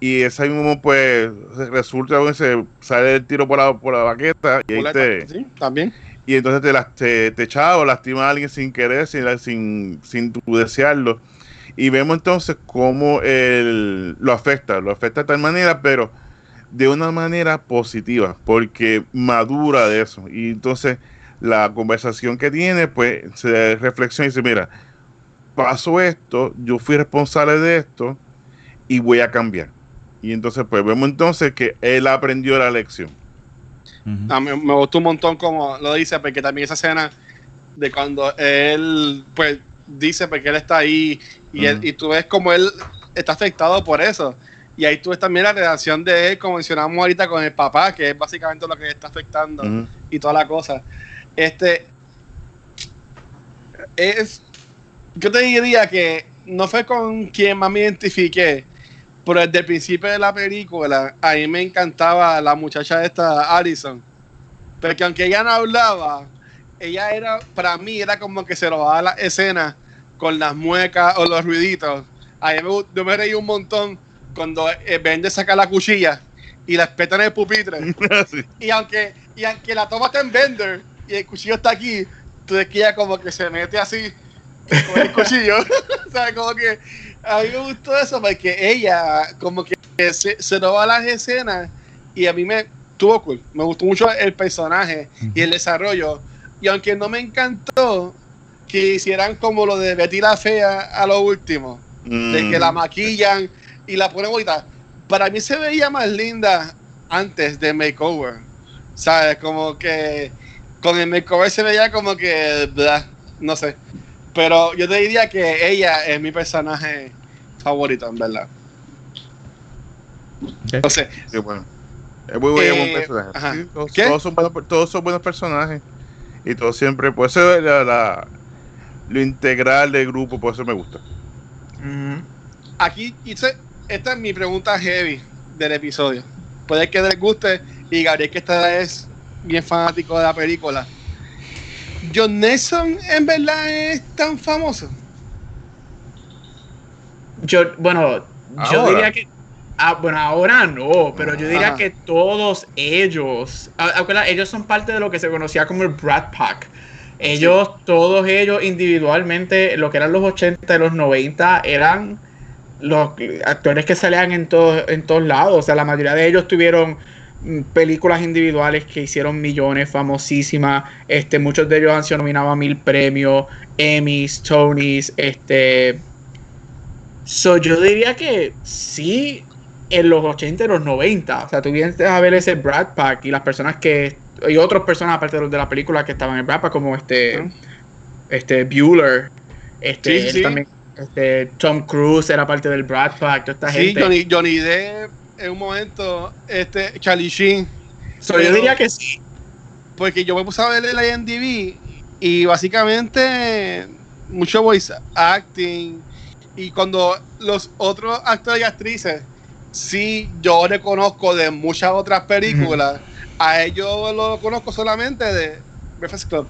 y ese mismo pues resulta que se sale el tiro por la, por la baqueta y ahí te, Sí, también. y entonces te, las- te, te echaba o lastima a alguien sin querer, sin, sin, sin tu desearlo. Y vemos entonces cómo el, lo afecta, lo afecta de tal manera, pero de una manera positiva, porque madura de eso. Y entonces la conversación que tiene, pues se reflexiona y dice, mira, pasó esto, yo fui responsable de esto y voy a cambiar. Y entonces pues vemos entonces que él aprendió la lección. A mí me gustó un montón como lo dice, porque también esa escena de cuando él, pues, dice porque él está ahí y, él- y tú ves como él está afectado por eso. Y ahí tú ves también la relación de él, como mencionamos ahorita, con el papá, que es básicamente lo que le está afectando y toda la cosa. Este es yo te diría que no fue con quien más me identifiqué, pero desde el principio de la película a mí me encantaba la muchacha esta Alison, porque aunque ella no hablaba, ella era para mí era como que se lo daba la escena con las muecas o los ruiditos. A mí me, yo me reí un montón cuando eh, Bende saca la cuchilla y la espeta en el pupitre. (laughs) Sí. Y aunque, y aunque la toma está en Bender y el cuchillo está aquí, tú ves que ella como que se mete así con el cuchillo. (laughs) ¿Sabes? Como que a mí me gustó eso porque ella como que se, se roba las escenas y a mí me tuvo cool. Me gustó mucho el personaje y el desarrollo. Y aunque no me encantó que hicieran como lo de Betty la Fea a lo último, de que Mm. la maquillan y la ponen bonita. Para mí se veía más linda antes de makeover. ¿Sabes? Como que con el makeover se veía como que, blah, no sé. Pero yo te diría que ella es mi personaje favorito, en verdad. Ok. No sé. Sí, bueno. Es muy Eh, buen personaje. ajá. Sí, todos, son buenos, todos son buenos personajes. Y todos siempre, por eso es la, la- lo integral del grupo, por eso me gusta. Aquí hice, esta es mi pregunta heavy del episodio. Puede que les guste y Gabriel que esta es bien fanático de la película. John Nelson en verdad es tan famoso. Yo, bueno, yo diría que. Ah, bueno, ahora no, pero yo diría Ajá. que todos ellos. ah, acuérdate, ellos son parte de lo que se conocía como el Brad Pack. Ellos, todos ellos individualmente, lo que eran los 80 y los 90, eran los actores que salían en todos, en todos lados. O sea, la mayoría de ellos tuvieron mm, películas individuales que hicieron millones, famosísimas. Este, muchos de ellos han sido nominados a mil premios, Emmys, Tonys, este. So, yo diría que sí, en los 80 y los 90. O sea, tú vienes a ver ese Brad Pack y las personas que. Y otras personas aparte de los de la película que estaban en Brad Pack, como este. Este Bueller. Este, sí. también. Este, Tom Cruise era parte del Brad Pack. Toda esta Sí, gente. Johnny, Johnny Depp en un momento, este, Charlie Sheen. So, yo Pero- diría que sí. Porque yo me puse a ver el IMDb y básicamente mucho voice acting. Y cuando los otros actores y actrices, sí, yo reconozco de muchas otras películas, a ellos lo conozco solamente de Breakfast Club.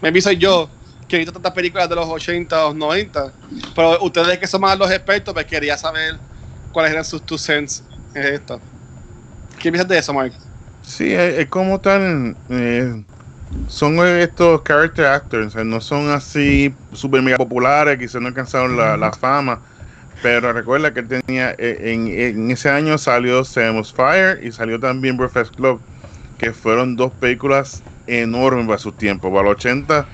Me soy yo, que he visto tantas películas de los 80 o 90. Pero ustedes que son más los expertos, pues quería saber cuáles eran sus two cents en esto. ¿Qué piensas de eso, Mark? Sí, es, como tal. eh, son estos character actors, no son así super mega populares, quizás no alcanzaron la, fama. Pero recuerda que tenía, eh, en, ese año salió Samus Fire y salió también Breakfast Club, que fueron dos películas enormes para sus tiempos. Para los 80,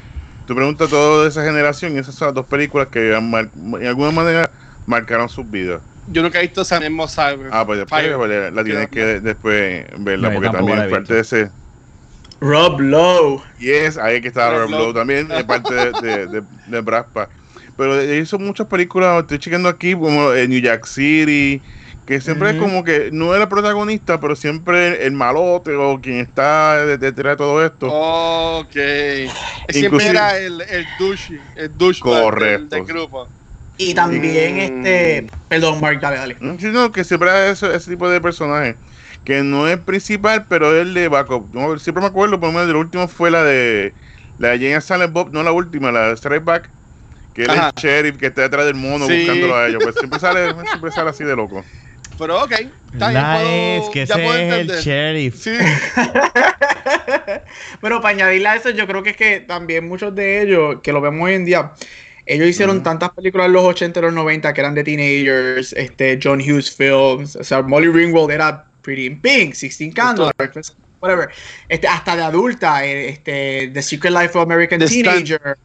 tú preguntas a toda esa generación y esas son las dos películas que han mar- en alguna manera marcaron sus vidas. yo nunca he visto esa misma Cyber. Ah, pues después Fire. la tienes que después verla, No, porque también es parte de ese. Rob Lowe. Yes, ahí que está Rob Rob Lowe. Lowe también, es parte de, de, de, de Brad Pitt. Pero hizo muchas películas, estoy chequeando aquí, como en New York City, que siempre es como que no es el protagonista, pero siempre el malote o quien está de- detrás de todo esto. Ok. Siempre era el, el douche, el douche Correcto. del, del grupo. Y también Mm. este. Perdón, Mark, dale, dale. Mm, sí, no, que siempre hay ese, ese tipo de personaje. Que no es principal, pero es el de backup. No, siempre me acuerdo, por lo menos de la última fue la de la de Jane Silent Bob, no la última, la de Strike Back, que era Ajá. el sheriff que está detrás del mono Sí. buscándolo a ellos. Pues siempre sale, (laughs) siempre sale así de loco. Pero ok. Está bien, puedo- es que ya ese puedo es el sheriff. Sí. (laughs) Pero para añadirle a eso, yo creo que es que también muchos de ellos, que lo vemos hoy en día, ellos hicieron tantas películas en los 80 y los 90 que eran de teenagers, este, John Hughes Films, o sea, Molly Ringwald era Pretty in Pink, Sixteen Candles, whatever, este, hasta de adulta, eh, este, The Secret Life of American The. Teenager,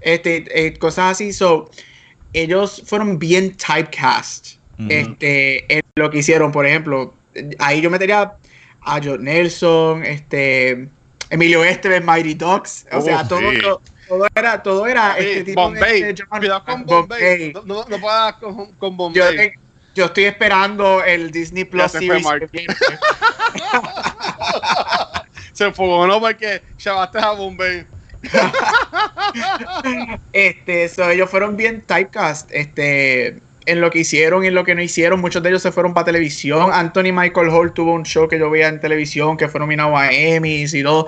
este, eh, cosas así, so, ellos fueron bien typecast, este, en lo que hicieron, por ejemplo, ahí yo metería a John Nelson, este, Emilio Estevez, Mighty Ducks, o Oh, sea, todo, sí. todo, todo era, todo era Sí, este tipo Bombay. de, John- Cuidado con Bombay. Bombay. No, no, puedas con, con Yo, Bombay. yo estoy esperando el Disney Plus se series. (laughs) Se enfogó, ¿no? Porque chavaste a Bombay. (laughs) Este, so, ellos fueron bien typecast, este, en lo que hicieron y en lo que no hicieron. Muchos de ellos se fueron para televisión. Anthony Michael Hall tuvo un show que yo veía en televisión que fue nominado a Emmys y todo.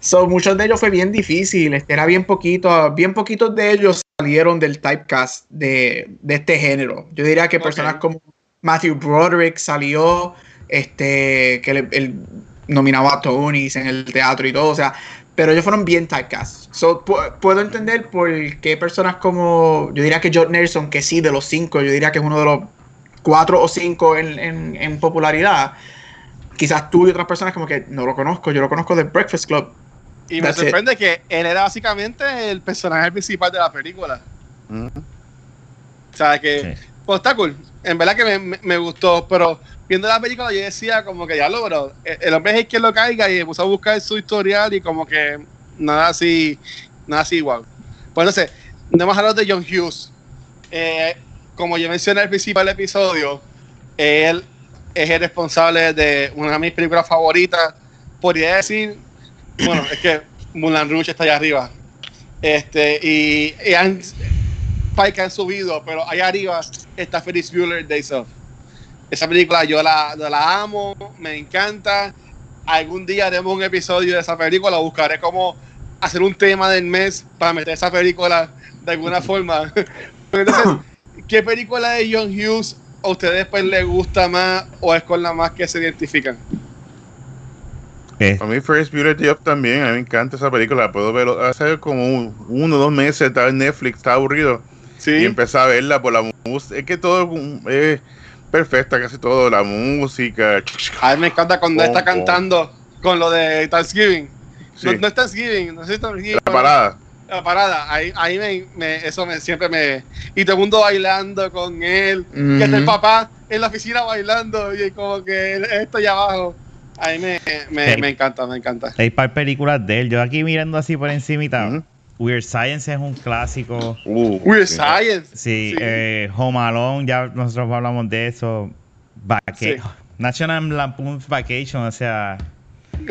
So, muchos de ellos fue bien difícil, este, era bien poquito, bien poquitos de ellos salieron del typecast de, de este género. Yo diría que personas como Matthew Broderick salió, este, que le- él nominaba a Tonys en el teatro y todo, o sea, pero ellos fueron bien typecast. So, pu- puedo entender por qué personas como, yo diría que John Nelson, que sí, de los cinco, yo diría que es uno de los cuatro o cinco en, en- en popularidad. Quizás tú y otras personas como que no lo conozco, yo lo conozco de Breakfast Club. Y me it. sorprende que él era básicamente el personaje principal de la película. Ujú. O sea, que Sí. Pues. En verdad que me, gustó, pero viendo la película yo decía como que ya lo, bro, el, el hombre es el que lo caiga y puso a buscar su historial y como que nada así, nada así igual. Pues no sé, no hemos hablado de John Hughes. Eh, como yo mencioné al principio del episodio, él es el responsable de una de mis películas favoritas. Podría decir, bueno, es que Mulan Rouge está allá arriba. Este, y, y han, Pike que han subido, pero allá arriba está Ferris Bueller Days Off. Esa película yo la, la amo, me encanta. Algún día haremos un episodio de esa película, buscaré cómo hacer un tema del mes para meter esa película de alguna (laughs) forma. (laughs) Entonces, ¿qué película de John Hughes a ustedes pues les gusta más o es con la más que se identifican? Eh, A mí Ferris Bueller Day Off también, a mí me encanta esa película, la puedo ver hace como un- uno o dos meses, estaba en Netflix, estaba aburrido y Sí, empecé a verla por la música, es que todo es perfecta, casi todo, la música, a mí me encanta cuando está cantando con lo de Thanksgiving. sí, No, no es Thanksgiving, no es Thanksgiving. la parada. La parada, ahí, ahí me, me- eso me, siempre me... Y todo el mundo bailando con él, que está el papá en la oficina bailando y como que él está allá abajo. Ahí me, me, Sí. me encanta, me encanta. hay par películas de él. Yo aquí mirando así por encimita. Ujú. Weird Science es un clásico. Uh, Weird sí. Science. Sí, Sí. eh, Home Alone, ya nosotros hablamos de eso. Vaca- Sí. National Lampoon's Vacation, o sea, (laughs) él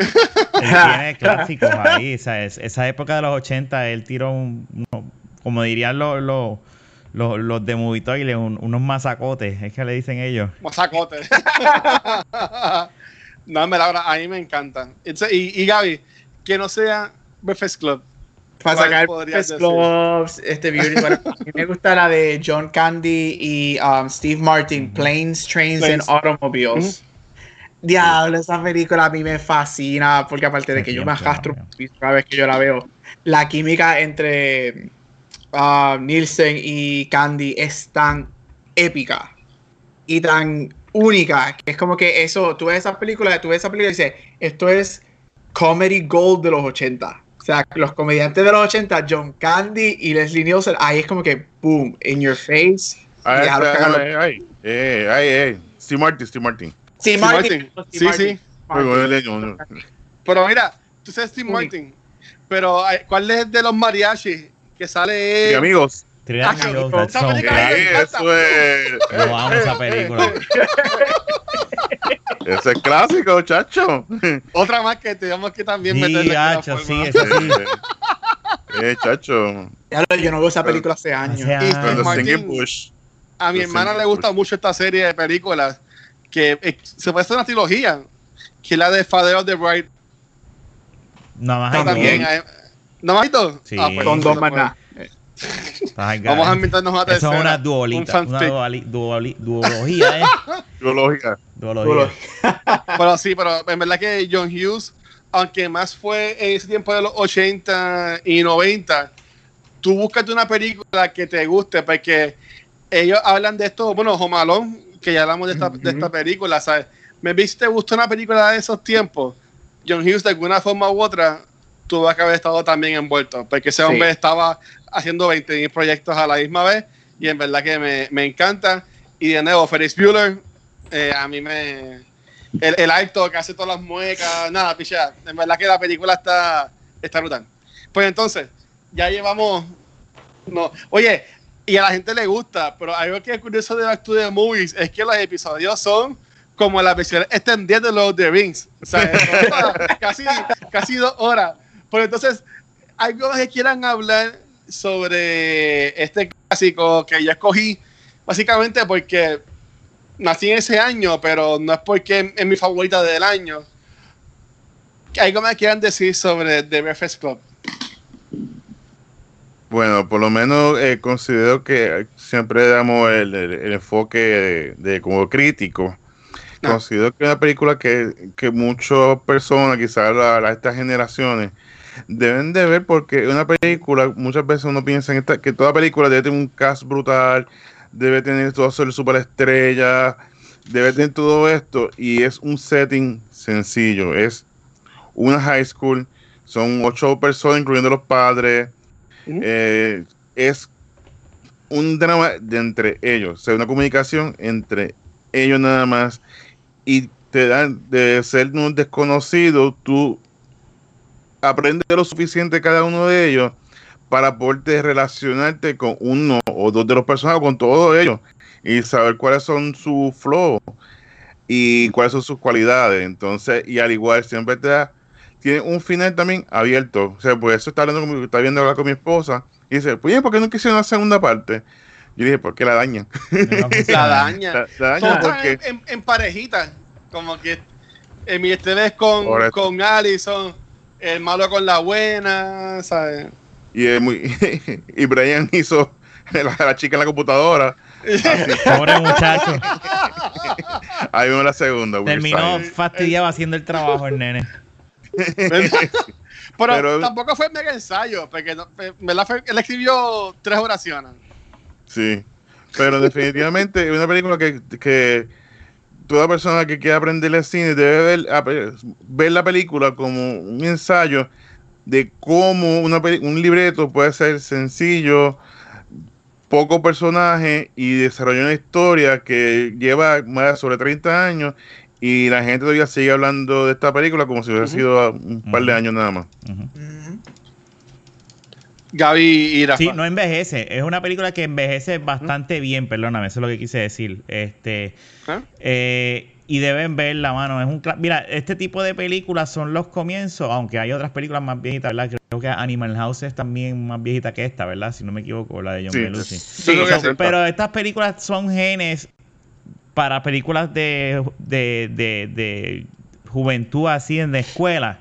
tiene clásicos ahí. o sea, es- esa época de los 80, él tiró un, uno- como dirían los, los, los, los de Movie Toilet, un- unos masacotes, es que le dicen ellos. Mazacote. (laughs) no, en verdad, a mí me encanta. It's- y, y Gaby, que no sea Breakfast Club. Para ¿Cuál sacar? Clubs, este Beauty. bueno, (laughs) a mí me gusta la de John Candy y um, Steve Martin, Planes, Trains and. Automobiles. Diablo, esa película a mí me fascina porque aparte de que yo me arrastro cada vez que yo la veo, la química entre uh, Nielsen y Candy es tan épica y tan única que es como que eso, tú ves esa película, tú ves esa película y dices, esto es comedy gold de los 80. O sea, los comediantes de los 80, John Candy y Leslie Nielsen, ahí es como que boom, in your face. Cagarlo. ay, ay, Eh, ay, eh. Steve Martin, Steve Martin. Sí, Steve Martin. Sí, sí. Pero mira, tú sabes Steve Martin. Pero ay, ¿cuál es de los mariachis que sale? Y amigos, Sí, me encanta. eso es. Yo amo esa película. (laughs) Ese es clásico, chacho. Otra más que tenemos que también Sí, meterle de alguna hacho, forma. sí, esa sí. Eh, chacho. Ya lo- yo no veo esa película hace años. Hace años. Cuando Martin- Singing Bush. A mi Yo hermana le gusta mucho esta serie de películas que eh, se puede hacer una trilogía, que es la de Father of the Bride. Nada más hay También. ¿No más hay dos? Sí. Ah, pues, Son dos más pues, nada. Vamos a inventarnos una Eso tercera. es una un duolita. Una fanfic. duali- duoli- duología, ¿eh? (laughs) Biológica. Duología. Pero sí, pero en verdad que John Hughes, aunque más fue en ese tiempo de los 80 y 90, tú búscate una película que te guste, porque ellos hablan de esto, bueno, Home Alone, que ya hablamos de esta, de esta película, ¿sabes? Me viste, te gustó una película de esos tiempos, John Hughes de alguna forma u otra tuvo que haber estado también envuelto, porque ese Sí. hombre estaba haciendo 20 proyectos a la misma vez, y en verdad que me, me encanta. Y de nuevo, Ferris Bueller, eh, a mí me... El, el acto que hace todas las muecas, nada, picha. En verdad que la película está, está brutal. Pues entonces, ya llevamos... No, oye, y a la gente le gusta, pero algo que es curioso de Back to the Movies es que los episodios son como la versión extendida de los The Rings. O sea, (laughs) casi, casi dos horas. Pero entonces, algo que quieran hablar sobre este clásico que yo escogí, básicamente porque nací en ese año, pero no es porque es mi favorita del año. Algo me quieran decir sobre The Breakfast Club. Bueno, por lo menos eh, considero que siempre damos el, el- el enfoque de, de como crítico. Ah. Considero que es una película que, que muchas personas, quizás la- estas generaciones, deben de ver porque una película, muchas veces uno piensa en esta, que toda película debe tener un cast brutal, debe tener todo ser superestrella, debe tener todo esto y es un setting sencillo, es una high school, son ocho personas incluyendo los padres, eh, es un drama de entre ellos, o sea, una comunicación entre ellos nada más. Y te dan de ser un desconocido, tú aprendes lo suficiente cada uno de ellos para poderte relacionarte con uno o dos de los personajes, con todos ellos y saber cuáles son sus flow y cuáles son sus cualidades. Entonces, y al igual, siempre te da, tiene un final también abierto. O sea, pues eso está hablando con mi- está viendo hablar con mi esposa y dice, pues, ¿por qué no quisieron una segunda parte? Yo dije, ¿por qué la dañan? La daña. La, (laughs) la dañan porque en, en, en parejitas. Como que en mi este vez con, con Allison, el malo con la buena, ¿sabes? y, es muy, (laughs) y Brian hizo (laughs) la, la chica en la computadora. (laughs) Pobre muchacho. Ahí vemos la segunda. Terminó fastidiado haciendo el trabajo el nene. Pero, Pero- tampoco fue mega ensayo, porque no, en verdad fue- él escribió tres oraciones. Sí, pero definitivamente es una película que, que toda persona que quiera aprender el cine debe ver, ver la película como un ensayo de cómo una un libreto puede ser sencillo, poco personaje y desarrollar una historia que lleva más de sobre 30 años y la gente todavía sigue hablando de esta película como si hubiera sido un par de años nada más. Gaby y Rafa. Sí, no envejece. Es una película que envejece bastante bien, perdóname, eso es lo que quise decir. Este, ¿Ah? eh, y deben verla, mano. Es un Mira, este tipo de películas son los comienzos, aunque hay otras películas más viejitas, ¿verdad? Creo que Animal House es también más viejita que esta, ¿verdad? Si no me equivoco, la de John Sí, Belushi. sí. pero estas películas son genes para películas de, de, de, de juventud así en la escuela.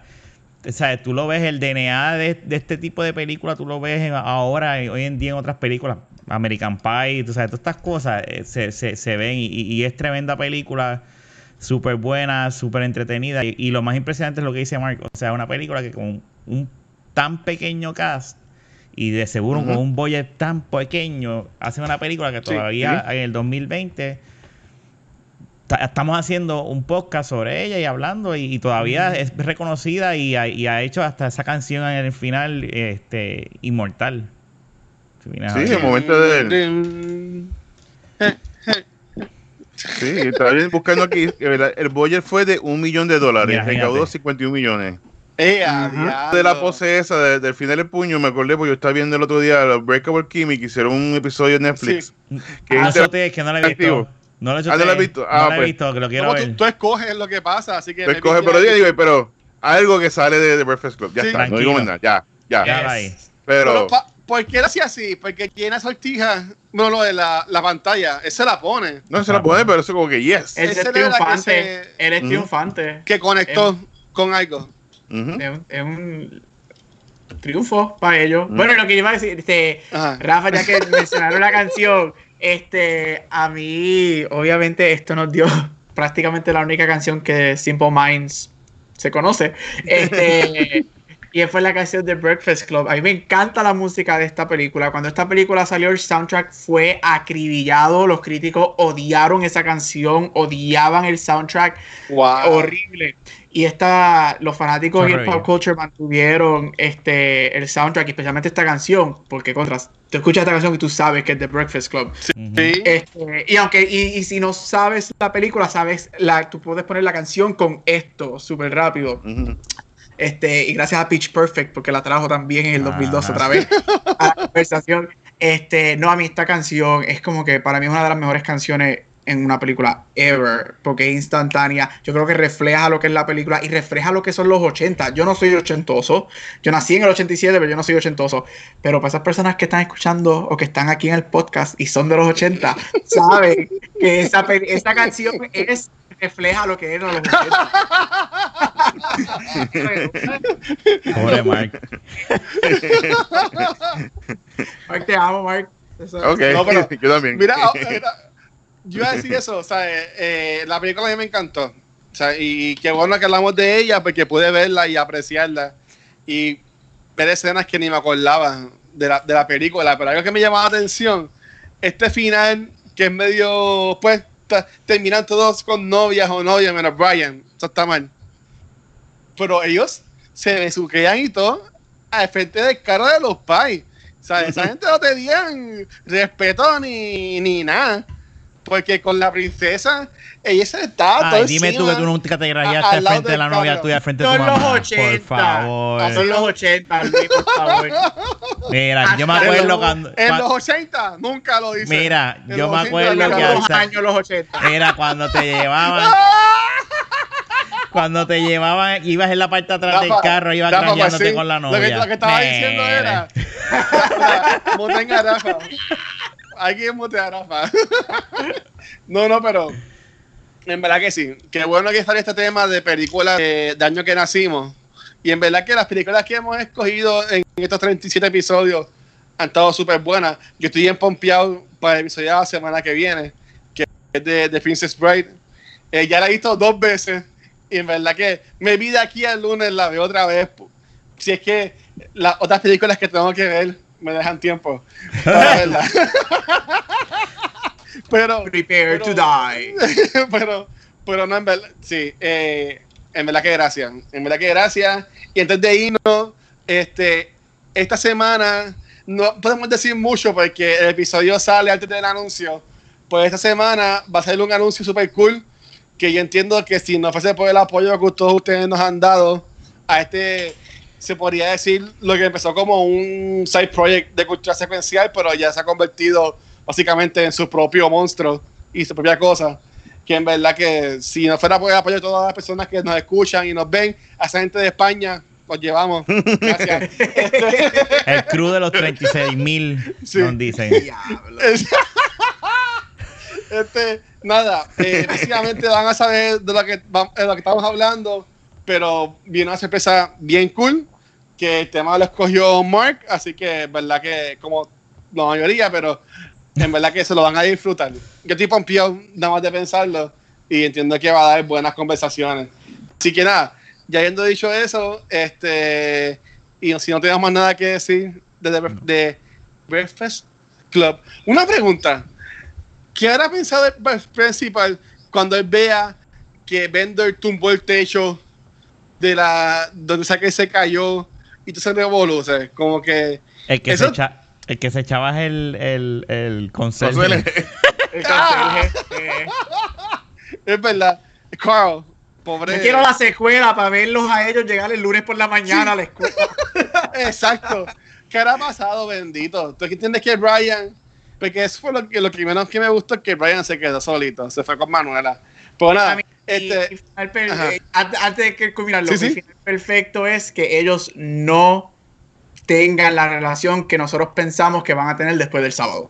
O sea, tú lo ves, el DNA de, de este tipo de películas, tú lo ves en- ahora, hoy en día en otras películas, American Pie, tú sabes, todas estas cosas eh, se, se, se ven y, y es tremenda película, súper buena, súper entretenida. Y, y lo más impresionante es lo que dice Mark, o sea, una película que con un tan pequeño cast y de seguro con un budget tan pequeño, hace una película que Sí, todavía en el 2020 ta- estamos haciendo un podcast sobre ella y hablando y, y todavía es reconocida y ha, y ha hecho hasta esa canción en el final este inmortal. Si Sí, el momento de... Mm, Sí, (laughs) estaba bien buscando aquí. que ¿verdad? El Boyer fue de un millón de dólares. Mira, recaudó fíjate. 51 millones. Eh. De la pose esa, de- del final del puño, me acordé porque yo estaba viendo el otro día los Breakable Kimmy que hicieron un episodio en Netflix. Que Ah, es que no lo he visto. No lo he, Ah, ¿no lo has visto? Ah, no lo he pues. visto, que lo quiero No, ver. tú, tú escoges lo que pasa, así que... Tú escoges, pero digo, digo, pero algo que sale de, de Breakfast Club. Ya Sí. está, no digo nada. Ya, ya. Ya Yes. ahí. Pero, Pero, ¿por qué lo hacía así? Porque tiene sortija, no lo de la, la pantalla, él se la pone, no se la pone, pero eso como que yes. Él es triunfante. Él es triunfante. que conectó con algo. Es, un- es un triunfo para ellos. Mm. Bueno, lo que yo iba a decir, este. Rafa, ya que mencionaron la canción, este, a mí, obviamente, esto nos dio (laughs) prácticamente la única canción que Simple Minds se conoce. Este, (laughs) y fue la canción de Breakfast Club. A mí me encanta la música de esta película. Cuando esta película salió, el soundtrack fue acribillado. Los críticos odiaron esa canción, odiaban el soundtrack Wow. horrible. Y esta, los fanáticos y el pop culture mantuvieron este, el soundtrack, especialmente esta canción, porque contras, tú escuchas esta canción y tú sabes que es The Breakfast Club. Sí. Este, y aunque, y, y si no sabes la película, sabes, la, tú puedes poner la canción con esto súper rápido. Este, y gracias a Pitch Perfect, porque la trajo también en el 2002 Ajá. otra vez a la conversación. Este, no, a mí esta canción es como que para mí es una de las mejores canciones en una película ever, porque es instantánea. Yo creo que refleja lo que es la película y refleja lo que son los 80. Yo no soy ochentoso. Yo nací en el 87, pero yo no soy ochentoso. Pero para esas personas que están escuchando o que están aquí en el podcast y son de los 80, (laughs) saben que esa, esa canción es refleja lo que eran los 80. (laughs) Pobre Mark. (laughs) Mark, te amo, Mark. Eso- Ok, No, pero- yo también. Mira, mira, yo iba a decir eso, o sea, eh, eh, la película a mí me encantó. O sea, y qué bueno que hablamos de ella porque pude verla y apreciarla y ver escenas que ni me acordaba de la, de la película. Pero algo que me llamaba la atención, este final que es medio, pues, terminan todos con novias o novias, menos Brian. Eso está mal. Pero ellos se besuquean y todo al frente del carro de los pais. O sea, esa (laughs) gente no tenían respeto ni, ni nada. Porque con la princesa, ella se estaba todo Ay, dime tú que tú nunca te a- rayaste al al lado frente de la del novia tuya, al frente de tu Son los mamá. 80. Por favor. Son los 80, Luis, por (laughs) favor. Mira, yo me Hasta acuerdo luego. cuando. En cua- los 80, nunca lo dice. Mira, En yo los me 80 acuerdo que lo al los años los 80. Era cuando te llevaban. (laughs) Cuando te llevaban, ibas en la parte de atrás del Rafa, carro, ibas Rafa, pues cambiándote sí, con la Lo novia. que, lo que estaba Mira. diciendo era. Mira, Muten a Rafa. Hay que mutear a Rafa. (laughs) no, no, pero. En verdad que sí. Qué bueno que sale este tema de películas de, de año que nacimos. Y en verdad que las películas que hemos escogido en estos 37 episodios han estado súper buenas. Yo estoy bien pompeado para el episodio de la semana que viene, que es de, de Princess Bride. Eh, ya la he visto dos veces y en verdad que me vi de aquí al lunes la veo otra vez. Si es que las otras películas que tengo que ver me dejan tiempo para (laughs) verla. (laughs) pero, Prepare Pero- to die. (laughs) pero, pero no, en verdad, sí, eh, en verdad que gracias, en verdad que gracias. Y antes de irnos, este, esta semana, no podemos decir mucho porque el episodio sale antes del anuncio, pues esta semana va a ser un anuncio super cool, que yo entiendo que si no fuese por el apoyo que todos ustedes nos han dado a este, se podría decir lo que empezó como un side project de cultura secuencial, pero ya se ha convertido básicamente en su propio monstruo y su propia cosa. Que en verdad que si no fuera por el apoyo de todas las personas que nos escuchan y nos ven, a esa gente de España, nos llevamos. Gracias. (laughs) El crew de los 36 mil, Sí. nos dicen. (laughs) Este, nada, eh, básicamente van a saber de lo que, de lo que estamos hablando, pero viene una sorpresa bien cool, que el tema lo escogió Mark, así que en verdad que como la mayoría, pero en verdad que se lo van a disfrutar. Yo estoy pompeado nada más de pensarlo y entiendo que va a dar buenas conversaciones. Así que nada, ya habiendo dicho eso, este, y si no tenemos más nada que decir de, de, Breakfast Club, una pregunta. ¿Qué habrá pensado el pr- principal cuando él vea que Bender tumbó el techo de la donde sea que se cayó y todo se revoluce? Como que El que, Eso- se, echa- el que se echaba es el, el, el conserje. (laughs) El conserje, (laughs) Es verdad. Carl, pobre. Yo quiero la secuela para verlos a ellos llegar el lunes por la mañana a la escuela. (laughs) Exacto. ¿Qué habrá pasado, bendito? ¿Tú entiendes que Brian? Porque eso fue lo que, lo que menos que me gustó, que Brian se quedó solito. Se fue con Manuela. Pues nada, A mí, mi este, eh, antes, de que culminarlo, Sí, sí. final perfecto es que ellos no tengan la relación que nosotros pensamos que van a tener después del sábado.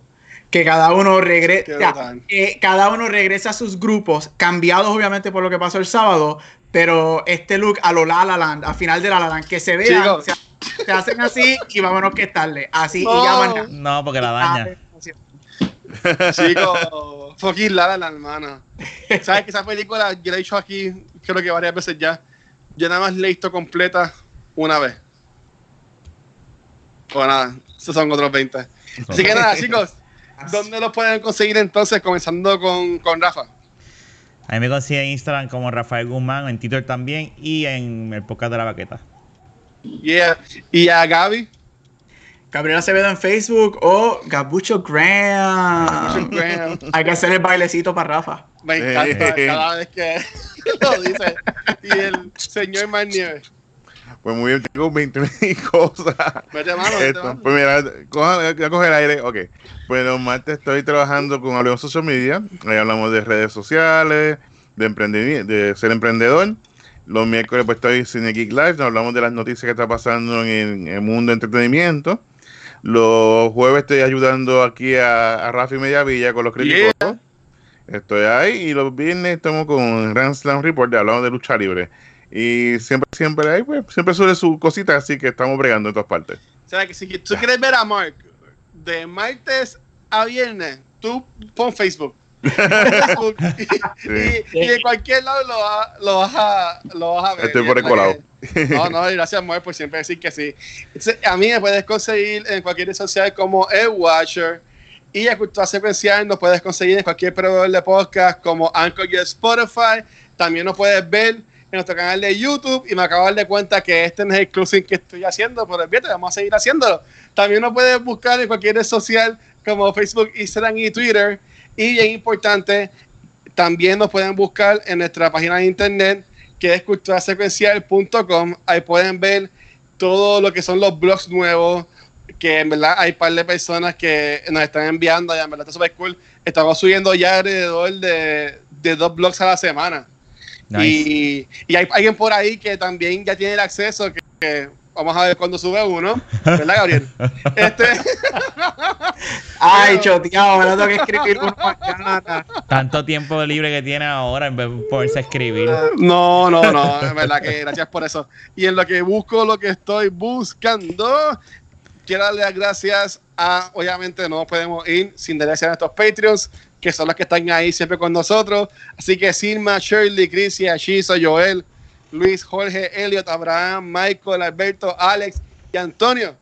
Que cada uno regrese, brutal. cada uno regresa a sus grupos, cambiados obviamente por lo que pasó el sábado, pero este look a lo La La Land, a final de La La Land, que se vean, se, se hacen así y vámonos que es tarde, así No. y ya van a- No, porque la daña. Chico, (laughs) fucking Lara la hermana. ¿Sabes que esa película, yo la he dicho aquí, creo que varias veces ya, yo nada más la he visto completa una vez. Pues nada, esos son otros 20. Así que nada, chicos, ¿dónde los pueden conseguir entonces? Comenzando con, con Rafa. A mí me consigue en Instagram como Rafael Guzmán, en Twitter también y en el podcast de la baqueta. Yeah. Y a Gaby. Gabriela Acevedo en Facebook o Gabucho Graham. Graham. Hay que hacer el bailecito para Rafa. Me encanta (laughs) cada vez que (laughs) lo dice. Y el señor Mar Nieves. Pues muy bien, tengo 20 mil (laughs) cosas. Mete mano, Esto, mano. pues mira, coja, voy a coger aire. Ok. Pues los martes estoy trabajando con Hablemos Social Media. Ahí hablamos de redes sociales, de emprendimiento, de ser emprendedor. Los miércoles pues estoy en Cine Geek Live. Nos hablamos de las noticias que está pasando en el, en el mundo de entretenimiento. Los jueves estoy ayudando aquí a, a Rafi Mediavilla con los críticos. Estoy ahí y los viernes estamos con Grand Slam Report de hablamos de lucha libre. Y siempre, siempre ahí, pues, siempre sube su cosita, así que estamos bregando en todas partes. O sea, que si tú quieres ver a Mark de martes a viernes, tú pon Facebook. (laughs) Y, y- y de cualquier lado lo, va- lo, vas, a, lo vas a ver. Estoy por el colado. No, no, gracias, Mark, por siempre decir que sí. A mí me puedes conseguir en cualquier red social como El Watcher. Y a Cultura Secuencial nos puedes conseguir en cualquier proveedor de podcast como Anchor y Spotify. También nos puedes ver en nuestro canal de YouTube. Y me acabo de dar cuenta que este no es el closing que estoy haciendo, pero olvídate, vamos a seguir haciéndolo. También nos puedes buscar en cualquier red social como Facebook, Instagram y Twitter. Y bien importante, también nos pueden buscar en nuestra página de internet que es culturasecuencial.com. Ahí pueden ver todo lo que son los blogs nuevos, que en verdad hay un par de personas que nos están enviando, ya en verdad está super cool. Estamos subiendo ya alrededor de, de dos blogs a la semana. Nice. Y, y hay alguien por ahí que también ya tiene el acceso, que, que vamos a ver cuando sube uno, ¿verdad, Gabriel? (laughs) este, Ay, choteado, me lo tengo que escribir uno mañana. Tanto tiempo libre que tiene ahora en vez de poderse escribir. No, no, no, es verdad que gracias por eso. Y en lo que busco, lo que estoy buscando, quiero darle las gracias a, obviamente no podemos ir sin darle gracias a nuestros Patreons, que son los que están ahí siempre con nosotros. Así que Silma, Shirley, Crisia, Ashizo, Joel, Luis, Jorge, Elliot, Abraham, Michael, Alberto, Alex y Antonio.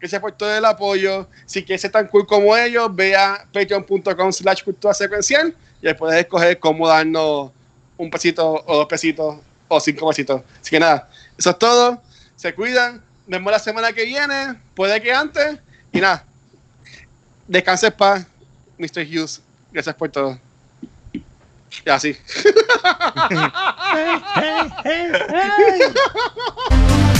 Gracias por todo el apoyo. Si quieres ser tan cool como ellos, ve a patreon.com slash cultura secuencial y ahí puedes escoger cómo darnos un pesito o dos pesitos o cinco pesitos. Así que nada, eso es todo. Se cuidan. Nos vemos la semana que viene. Puede que antes. Y nada. Descanses paz, Mr. Hughes. Gracias por todo. Así. Hey, hey, hey.